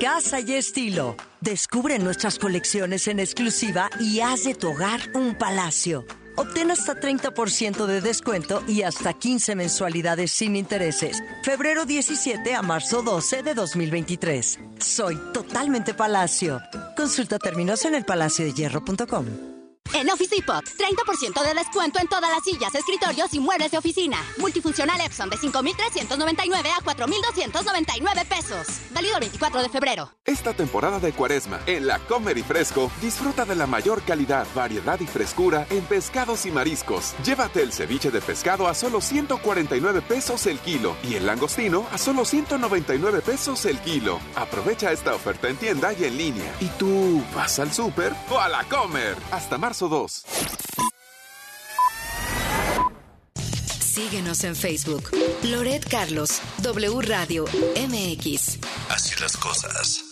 Casa y estilo. Descubre nuestras colecciones en exclusiva y haz de tu hogar un palacio. Obtén hasta 30% de descuento y hasta 15 mensualidades sin intereses. Febrero 17 a marzo 12 de 2023. Soy totalmente Palacio. Consulta términos en elpalaciodehierro.com.
En Office Depot, 30% de descuento en todas las sillas, escritorios y muebles de oficina. Multifuncional Epson de 5,399 a 4,299 pesos. Válido el 24 de febrero.
Esta temporada de cuaresma, en la Comer y Fresco, disfruta de la mayor calidad, variedad y frescura en pescados y mariscos. Llévate el ceviche de pescado a solo 149 pesos el kilo y el langostino a solo 199 pesos el kilo. Aprovecha esta oferta en tienda y en línea. ¿Y tú vas al súper o a la Comer? Hasta marzo 2.
Síguenos en Facebook. Loret Carlos, W Radio, MX.
Así las cosas.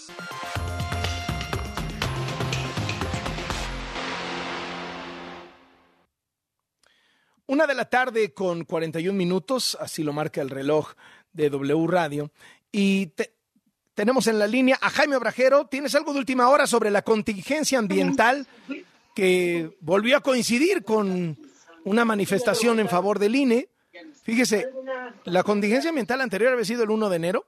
Una de la tarde con 41 minutos, así lo marca el reloj de W Radio. Y te- tenemos en la línea a Jaime Obrajero. ¿Tienes algo de última hora sobre la contingencia ambiental que volvió a coincidir con una manifestación en favor del INE? Fíjese, la contingencia ambiental anterior había sido el 1 de enero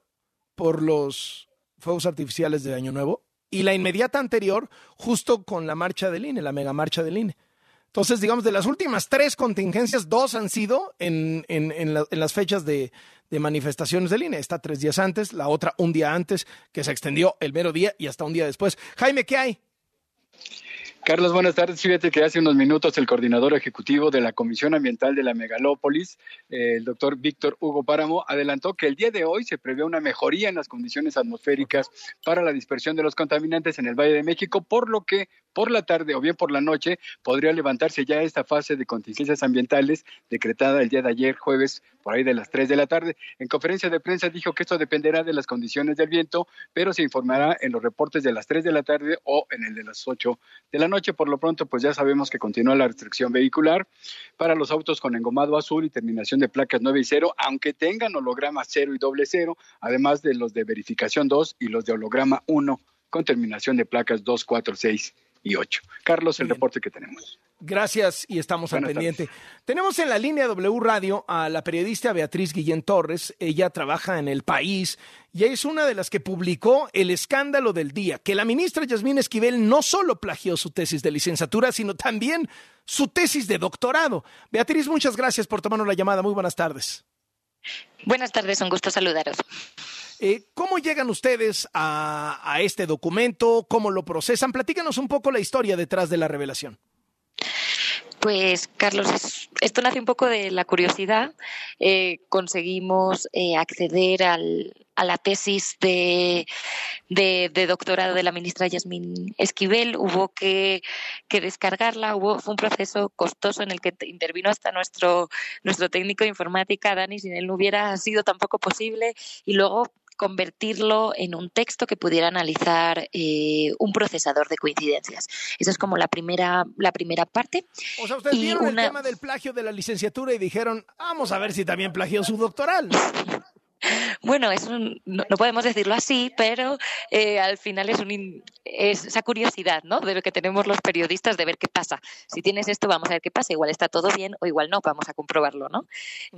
por los fuegos artificiales de Año Nuevo y la inmediata anterior justo con la marcha del INE, la mega marcha del INE. Entonces, digamos, de las últimas tres contingencias, dos han sido en, en- en la- en las fechas de, manifestaciones del INE. Esta tres días antes, la otra un día antes, que se extendió el mero día y hasta un día después. Jaime, ¿qué hay?
Carlos, buenas tardes. Fíjate que hace unos minutos el coordinador ejecutivo de la Comisión Ambiental de la Megalópolis, eh, el doctor Víctor Hugo Páramo, adelantó que el día de hoy se prevé una mejoría en las condiciones atmosféricas para la dispersión de los contaminantes en el Valle de México, por lo que por la tarde o bien por la noche podría levantarse ya esta fase de contingencias ambientales decretada el día de ayer, jueves, por ahí de las 3 de la tarde. En conferencia de prensa dijo que esto dependerá de las condiciones del viento, pero se informará en los reportes de las 3 de la tarde o en el de las 8 de la noche. Por lo pronto, pues ya sabemos que continúa la restricción vehicular para los autos con engomado azul y terminación de placas 9 y 0, aunque tengan holograma 0 y doble 0, además de los de verificación 2 y los de holograma 1 con terminación de placas 2, 4, 6 y 8. Carlos, el reporte que tenemos.
Gracias y estamos al pendiente. Tenemos en la línea W Radio a la periodista Beatriz Guillén Torres. Ella trabaja en El País y es una de las que publicó el escándalo del día, que la ministra Yasmín Esquivel no solo plagió su tesis de licenciatura, sino también su tesis de doctorado. Beatriz, muchas gracias por tomarnos la llamada. Muy buenas tardes.
Buenas tardes, un gusto saludaros.
Eh, ¿Cómo llegan ustedes a, este documento? ¿Cómo lo procesan? Platícanos un poco la historia detrás de la revelación.
Pues, Carlos, es- esto nace un poco de la curiosidad. Eh, conseguimos eh, acceder a la tesis de, doctorado de la ministra Yasmín Esquivel. Hubo que, que descargarla. Hubo, fue un proceso costoso en el que te- intervino hasta nuestro, nuestro técnico de informática, Dani. Sin él no hubiera sido tampoco posible. Y luego convertirlo en un texto que pudiera analizar eh, un procesador de coincidencias. Esa es como la primera, la primera parte.
O sea, ustedes vieron
una-
el tema del plagio de la licenciatura y dijeron, vamos a ver si también plagió su doctoral.
Bueno, no, podemos decirlo así, pero eh, al final es, un, es esa curiosidad, ¿no? De lo que tenemos los periodistas de ver qué pasa. Si tienes esto, vamos a ver qué pasa. Igual está todo bien o igual no, vamos a comprobarlo, ¿no?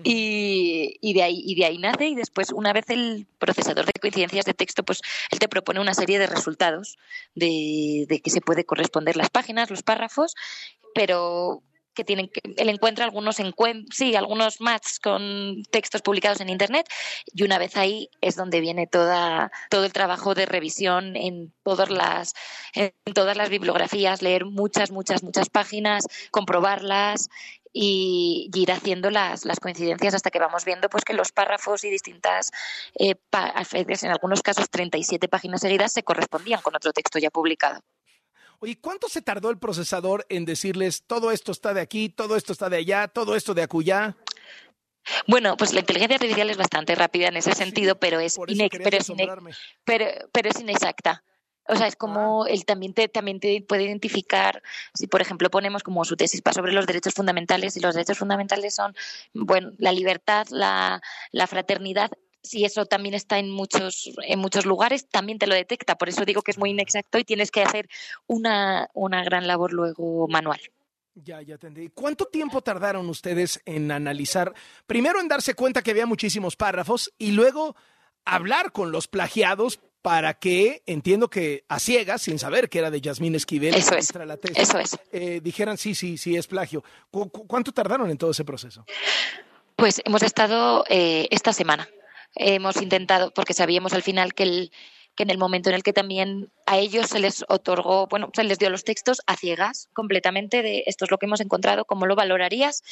y, y, de ahí, y de ahí nace y después, una vez el procesador de coincidencias de texto, pues él te propone una serie de resultados de, de que se puede corresponder las páginas, los párrafos, pero que tienen que, él encuentra algunos sí, algunos matches con textos publicados en internet y una vez ahí es donde viene toda todo el trabajo de revisión en todas las en todas las bibliografías, leer muchas muchas muchas páginas, comprobarlas y, ir haciendo las, las, coincidencias hasta que vamos viendo pues que los párrafos y distintas eh, en algunos casos 37 páginas seguidas se correspondían con otro texto ya publicado.
Oye, ¿cuánto se tardó el procesador en decirles todo esto está de aquí, todo esto está de allá, todo esto de acullá?
Bueno, pues la inteligencia artificial es bastante rápida en ese sentido, pero es, pero, es pero, pero es inexacta. O sea, es como ah. él también te, también te puede identificar, si por ejemplo ponemos como su tesis sobre los derechos fundamentales, y los derechos fundamentales son, bueno, la libertad, la, la fraternidad, si eso también está en muchos, en muchos lugares, también te lo detecta. Por eso digo que es muy inexacto y tienes que hacer una, una gran labor luego manual.
Ya, ya entendí. ¿Cuánto tiempo tardaron ustedes en analizar, primero en darse cuenta que había muchísimos párrafos y luego hablar con los plagiados para que, entiendo que a ciegas, sin saber que era de Yasmín Esquivel,
eso es, la tesis, eso es.
Eh, dijeran sí, sí, sí, es plagio. ¿Cuánto tardaron en todo ese proceso?
Pues hemos estado eh, esta semana hemos intentado, porque sabíamos al final que, el, que en el momento en el que también a ellos se les otorgó, bueno, se les dio los textos a ciegas completamente de esto es lo que hemos encontrado, cómo lo valorarías,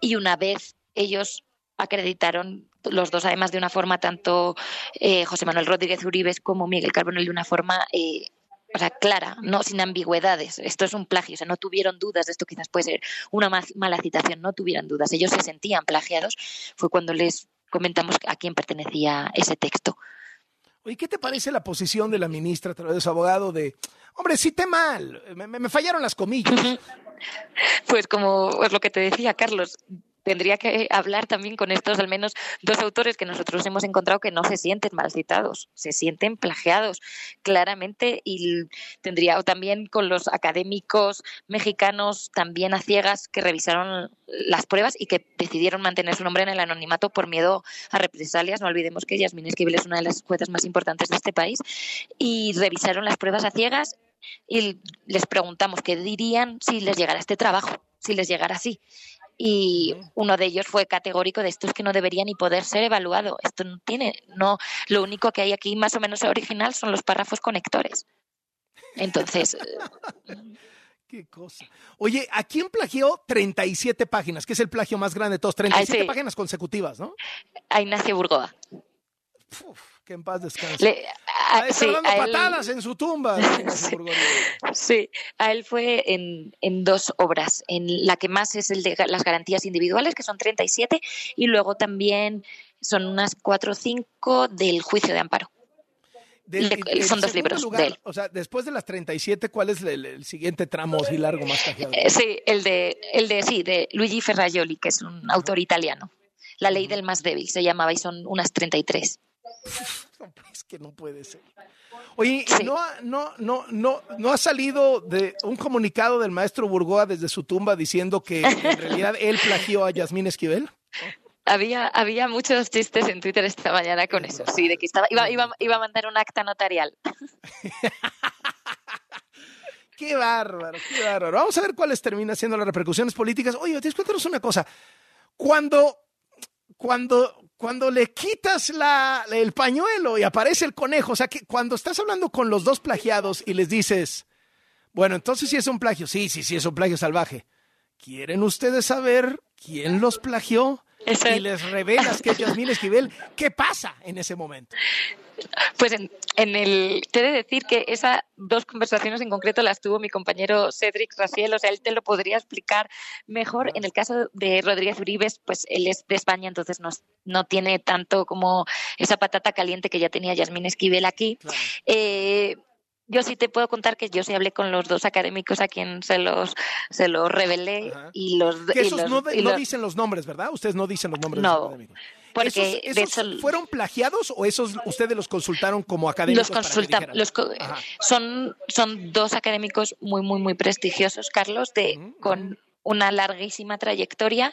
y una vez ellos acreditaron los dos, además de una forma tanto eh, José Manuel Rodríguez Uribes como Miguel Carbonell de una forma eh, o sea, clara, no sin ambigüedades. Esto es un plagio, o sea, no tuvieron dudas de esto, quizás puede ser una mala citación, no tuvieran dudas. Ellos se sentían plagiados. Fue cuando les comentamos a quién pertenecía ese texto.
Oye, ¿qué te parece la posición de la ministra a través de su abogado de, hombre, cité mal, me, me fallaron las comillas?
Pues como es lo que te decía, Carlos, tendría que hablar también con estos al menos dos autores que nosotros hemos encontrado que no se sienten mal citados, se sienten plagiados claramente y tendría o también con los académicos mexicanos también a ciegas que revisaron las pruebas y que decidieron mantener su nombre en el anonimato por miedo a represalias. No olvidemos que Yasmín Esquivel es una de las juezas más importantes de este país y revisaron las pruebas a ciegas y les preguntamos qué dirían si les llegara este trabajo, si les llegara así y uno de ellos fue categórico de esto es que no debería ni poder ser evaluado. Esto no tiene, no, lo único que hay aquí más o menos original son los párrafos conectores. Entonces.
Qué cosa. Oye, ¿a quién plagió 37 páginas? Que es el plagio más grande de todos. 37 páginas consecutivas, ¿no?
A Ignacio Burgoa
que en paz descanse. a, está dando patadas en su tumba.
Sí, a él fue en, en, dos obras. En la que más es el de las garantías individuales, que son 37, y luego también son unas 4 o 5 del juicio de amparo. son dos libros de él.
O sea, después de las 37, ¿cuál es el, siguiente tramo así largo más cajeado?
Eh, sí, el de, el de, sí, de Luigi Ferrajoli, que es un autor italiano. La ley del más débil se llamaba y son unas 33.
Es que no puede ser. Oye, ¿no, no, no, no, ¿no ha salido de un comunicado del maestro Burgoa desde su tumba diciendo que en realidad él plagió a Yasmín Esquivel?
Había, había muchos chistes en Twitter esta mañana con eso, sí, de que estaba, iba, iba, iba a mandar un acta notarial.
qué bárbaro, qué bárbaro. Vamos a ver cuáles terminan siendo las repercusiones políticas. Oye, cuéntanos una cosa. Cuando, cuando, cuando le quitas la, el pañuelo y aparece el conejo, o sea que cuando estás hablando con los dos plagiados y les dices, bueno, entonces sí es un plagio, sí, sí, sí es un plagio salvaje. ¿Quieren ustedes saber quién los plagió? Y les revelas que es Yasmín Esquivel, ¿qué pasa en ese momento?
Pues en, el, te he de decir que esas dos conversaciones en concreto las tuvo mi compañero Cedric Raciel, o sea, él te lo podría explicar mejor. En el caso de Rodríguez Uribes, pues él es de España, entonces no, no tiene tanto como esa patata caliente que ya tenía Yasmín Esquivel aquí. Eh, yo sí te puedo contar que yo sí hablé con los dos académicos a quien se los se los revelé y los,
que esos no, dicen los nombres, ¿verdad? Ustedes no dicen los nombres de los académicos.
Porque
¿Esos,
de
fueron plagiados o esos ustedes los consultaron como académicos?
Los
para que
consulta,
dijeran?
los co-
Ajá.
son, son dos académicos muy, muy, muy prestigiosos, Carlos, de, con una larguísima trayectoria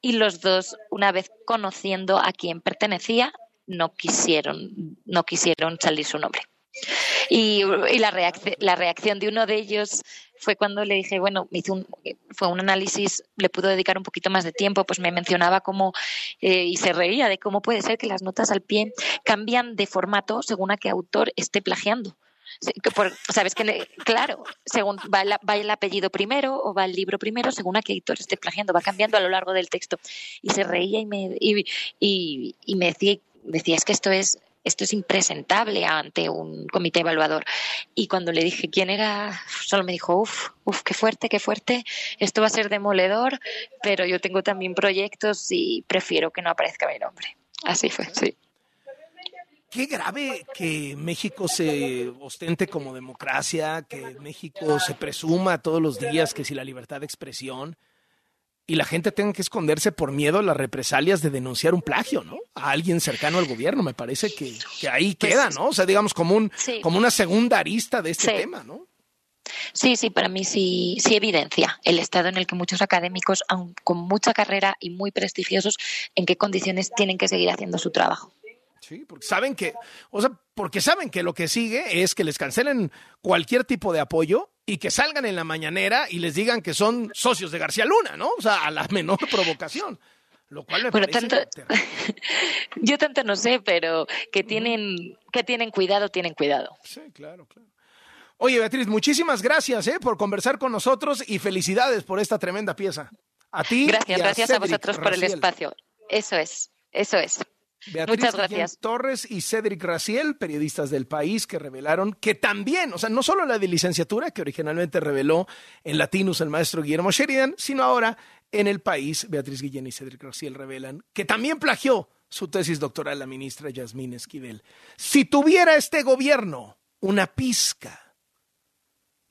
y los dos, una vez conociendo a quién pertenecía, no quisieron, no quisieron salir su nombre. Y, la, la reacción de uno de ellos fue cuando le dije, bueno, me hizo un, fue un análisis, le pudo dedicar un poquito más de tiempo, pues me mencionaba cómo, eh, y se reía de cómo puede ser que las notas al pie cambian de formato según a qué autor esté plagiando. Sabes que, claro, según va el, va el apellido primero o va el libro primero, según a qué autor esté plagiando, va cambiando a lo largo del texto. Y se reía y me, y, y- y me decía, decía, es que esto es, esto es impresentable ante un comité evaluador. Y cuando le dije quién era, solo me dijo, uff, uff, qué fuerte, qué fuerte, esto va a ser demoledor, pero yo tengo también proyectos y prefiero que no aparezca mi nombre. Así fue, sí.
Qué grave que México se ostente como democracia, que México se presuma todos los días que si la libertad de expresión y la gente tenga que esconderse por miedo a las represalias de denunciar un plagio, ¿no? A alguien cercano al gobierno, me parece que, que ahí queda, ¿no? O sea, digamos como un
Sí.
como una segunda arista de este
Sí.
tema, ¿no?
Sí, sí, para mí sí, sí evidencia el estado en el que muchos académicos, aun con mucha carrera y muy prestigiosos, en qué condiciones tienen que seguir haciendo su trabajo.
Sí, porque saben que, o sea, porque saben que lo que sigue es que les cancelen cualquier tipo de apoyo y que salgan en la mañanera y les digan que son socios de García Luna, ¿no? O sea, a la menor provocación. Lo cual me
Bueno,
parece
tanto- Yo tanto no sé, pero que tienen, que tienen cuidado, tienen cuidado.
Sí, claro, claro. Oye, Beatriz, muchísimas gracias ¿eh? por conversar con nosotros y felicidades por esta tremenda pieza. A ti.
Gracias,
y
gracias a
Cedric
vosotros por el espacio. Eso es, eso es.
Beatriz
Muchas
Guillén
gracias.
Torres y Cedric Raciel, periodistas del país, que revelaron que también, o sea, no solo la de licenciatura, que originalmente reveló en Latinus el maestro Guillermo Sheridan, sino ahora en el país, Beatriz Guillén y Cedric Raciel revelan que también plagió su tesis doctoral la ministra Yasmín Esquivel. Si tuviera este gobierno una pizca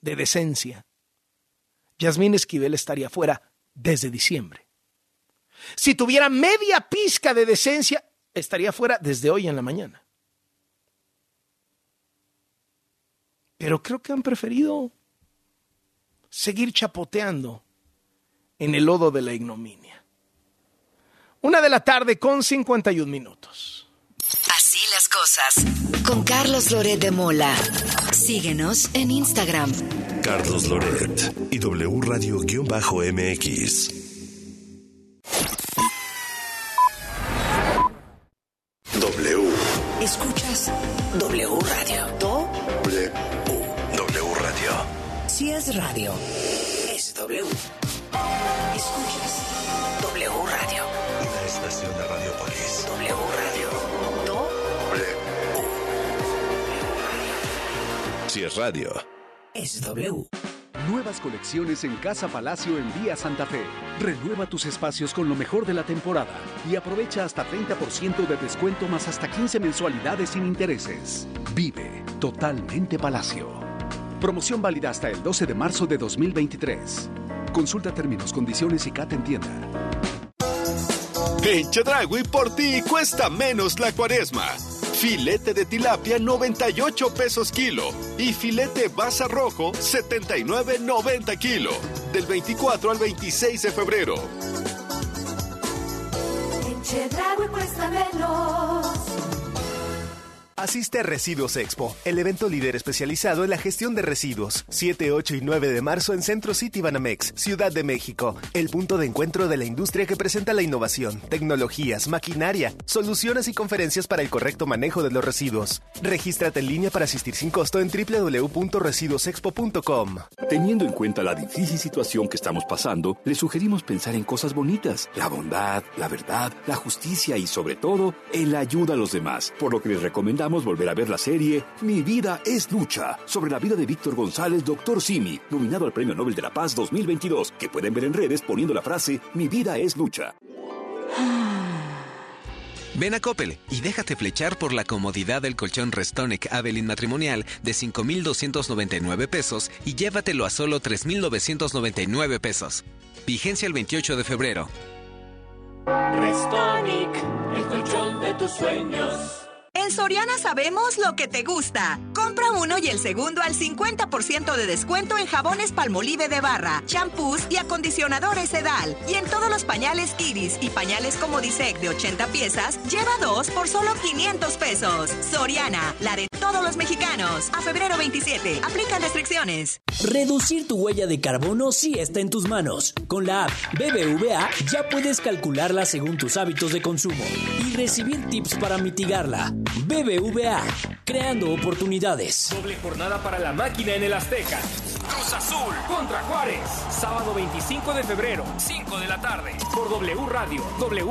de decencia, Yasmín Esquivel estaría fuera desde diciembre. Si tuviera media pizca de decencia, estaría fuera desde hoy en la mañana. Pero creo que han preferido seguir chapoteando en el lodo de la ignominia. Una de la tarde con 51 minutos.
Así las cosas. Con Carlos Loret de Mola. Síguenos en Instagram.
Carlos Loret y W Radio-MX.
Radio, es W. Escuchas W Radio.
Una estación de Radiopolis.
W Radio. Do
Si es radio.
es W.
Nuevas colecciones en Casa Palacio en Vía Santa Fe. Renueva tus espacios con lo mejor de la temporada y aprovecha hasta 30% de descuento más hasta 15 mensualidades sin intereses. Vive totalmente Palacio. Promoción válida hasta el 12 de marzo de 2023. Consulta términos, condiciones y CAT en tienda.
En Chedragui por ti cuesta menos la cuaresma. Filete de tilapia 98 pesos kilo y filete basa rojo 79.90 kilo. Del 24 al 26 de febrero.
En Chedraui cuesta menos.
Asiste a Residuos Expo, el evento líder especializado en la gestión de residuos. 7, 8 y 9 de marzo en Centro City Banamex, Ciudad de México. El punto de encuentro de la industria que presenta la innovación, tecnologías, maquinaria, soluciones y conferencias para el correcto manejo de los residuos. Regístrate en línea para asistir sin costo en www.residuosexpo.com.
Teniendo en cuenta la difícil situación que estamos pasando, le sugerimos pensar en cosas bonitas, la bondad, la verdad, la justicia y sobre todo, en la ayuda a los demás, por lo que les recomendamos volver a ver la serie Mi vida es lucha, sobre la vida de Víctor González, Doctor Simi, nominado al Premio Nobel de la Paz 2022, que pueden ver en redes poniendo la frase Mi vida es lucha.
Ven a Coppel y déjate flechar por la comodidad del colchón Restonic Avelin matrimonial de 5,299 pesos y llévatelo a solo 3,999 pesos. Vigencia el 28 de febrero.
Restonic,
el colchón de tus sueños.
En Soriana sabemos lo que te gusta. Compra uno y el segundo al 50% de descuento en jabones palmolive de barra, champús y acondicionadores Sedal. Y en todos los pañales Iris y pañales Comodisec de 80 piezas, lleva dos por solo 500 pesos. Soriana, la de todos los mexicanos. A febrero 27, aplican restricciones.
Reducir tu huella de carbono sí está en tus manos. Con la app BBVA ya puedes calcularla según tus hábitos de consumo y recibir tips para mitigarla. BBVA, creando oportunidades.
Doble jornada para la máquina en el Azteca. Cruz Azul contra Juárez. Sábado 25 de febrero, 5 de la tarde. Por W Radio,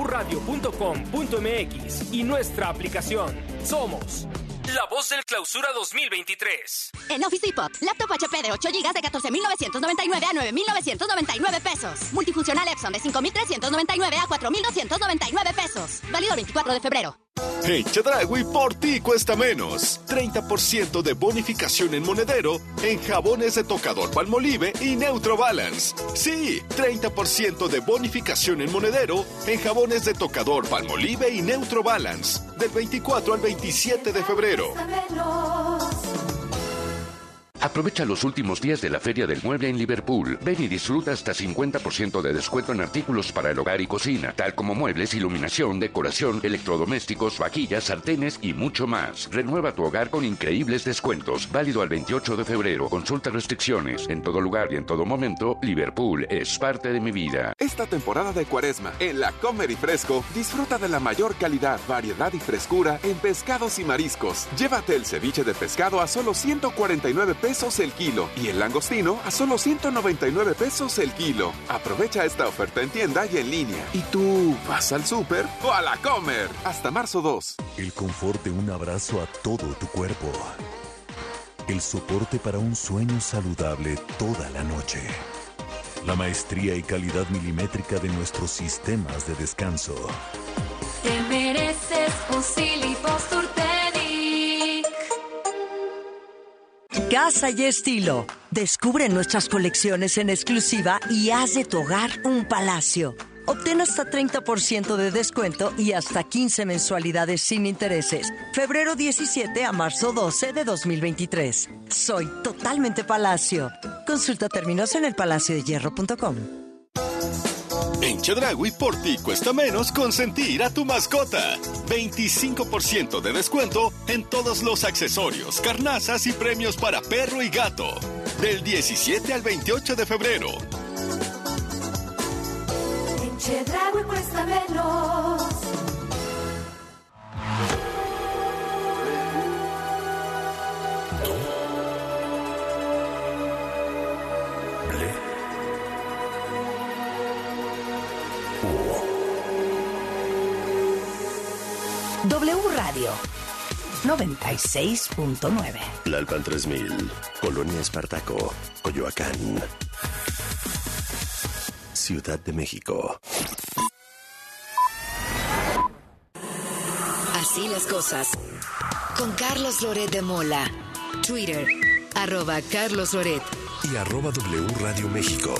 wradio.com.mx y nuestra aplicación. Somos la voz del clausura 2023.
En Office Depot, laptop HP de 8 GB de 14,999 a 9,999 pesos. Multifuncional Epson de 5,399 a 4,299 pesos. Válido el 24 de febrero.
En Chedragui por ti cuesta menos. 30% de bonificación en monedero en jabones de tocador Palmolive y Neutro Balance. Sí, 30% de bonificación en monedero en jabones de tocador Palmolive y Neutro Balance. Del 24 al 27 de febrero. Cero.
Aprovecha los últimos días de la Feria del Mueble en Liverpool. Ven y disfruta hasta 50% de descuento en artículos para el hogar y cocina, tal como muebles, iluminación, decoración, electrodomésticos, vaquillas, sartenes y mucho más. Renueva tu hogar con increíbles descuentos. Válido al 28 de febrero. Consulta restricciones. En todo lugar y en todo momento, Liverpool es parte de mi vida.
Esta temporada de cuaresma, en la Comer y Fresco, disfruta de la mayor calidad, variedad y frescura en pescados y mariscos. Llévate el ceviche de pescado a solo 149 pesos el kilo y el langostino a solo 199 pesos el kilo. Aprovecha esta oferta en tienda y en línea. ¿Y tú vas al súper o a la comer? Hasta marzo 2.
El confort de un abrazo a todo tu cuerpo. El soporte para un sueño saludable toda la noche. La maestría y calidad milimétrica de nuestros sistemas de descanso.
Te mereces un
Casa y estilo. Descubre nuestras colecciones en exclusiva y haz de tu hogar un palacio. Obtén hasta 30% de descuento y hasta 15 mensualidades sin intereses. Febrero 17 a marzo 12 de 2023. Soy totalmente Palacio. Consulta términos en elpalaciodehierro.com.
En Chedragui por ti cuesta menos consentir a tu mascota. 25% de descuento en todos los accesorios, carnazas y premios para perro y gato. Del 17 al 28 de febrero.
En Chedragui cuesta menos.
Radio 96.9.
Lalpan 3000, Colonia Espartaco, Coyoacán. Ciudad de México.
Así las cosas. Con Carlos Loret de Mola. Twitter, arroba Carlos Loret.
Y arroba W Radio México.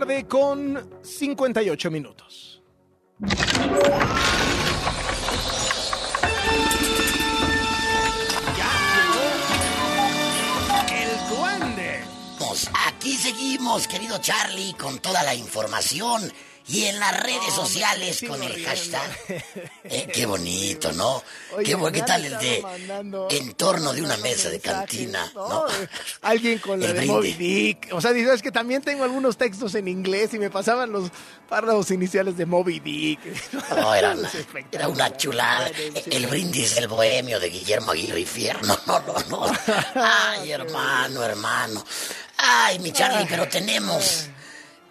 Tarde con 58 minutos. El duende.
Pues aquí seguimos, querido Charlie, con toda la información y en las redes sociales con el hashtag. Eh, qué bonito, ¿no? qué, ¿qué tal el de en torno de una mesa de cantina, ¿no?
Alguien con la
El
de
brindis.
Moby Dick. O sea, dices que también tengo algunos textos en inglés y me pasaban los párrafos iniciales de Moby Dick.
No, era, una, era una chulada. El brindis del bohemio de Guillermo Aguirre y Fierro. No, no, no. Ay, hermano, hermano. Ay, mi Charlie, pero tenemos.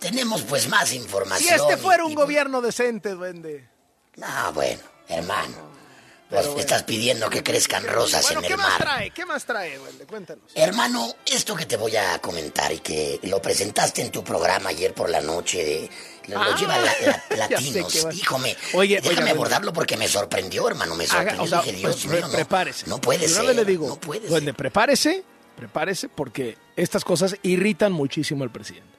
Tenemos pues más
Si
información.
este fuera
y-
un gobierno decente, duende.
Ah, bueno, hermano. Pues estás pidiendo que crezcan rosas
Bueno,
en
¿qué
el
más
mar.
trae? ¿Qué más trae, duende? Cuéntanos.
Hermano, esto que te voy a comentar y que lo presentaste en tu programa ayer por la noche, de, lo,
Ah,
lleva la- la- Latinos.
qué
Híjome,
Oye,
déjame
oiga,
abordarlo porque me sorprendió, hermano, me
Haga-
sorprendió.
o sea,
Dije, Dios
pre-
mío, no,
prepárese.
no puede ser.
le digo,
no puede
duende, prepárese, prepárese porque estas cosas irritan muchísimo al presidente.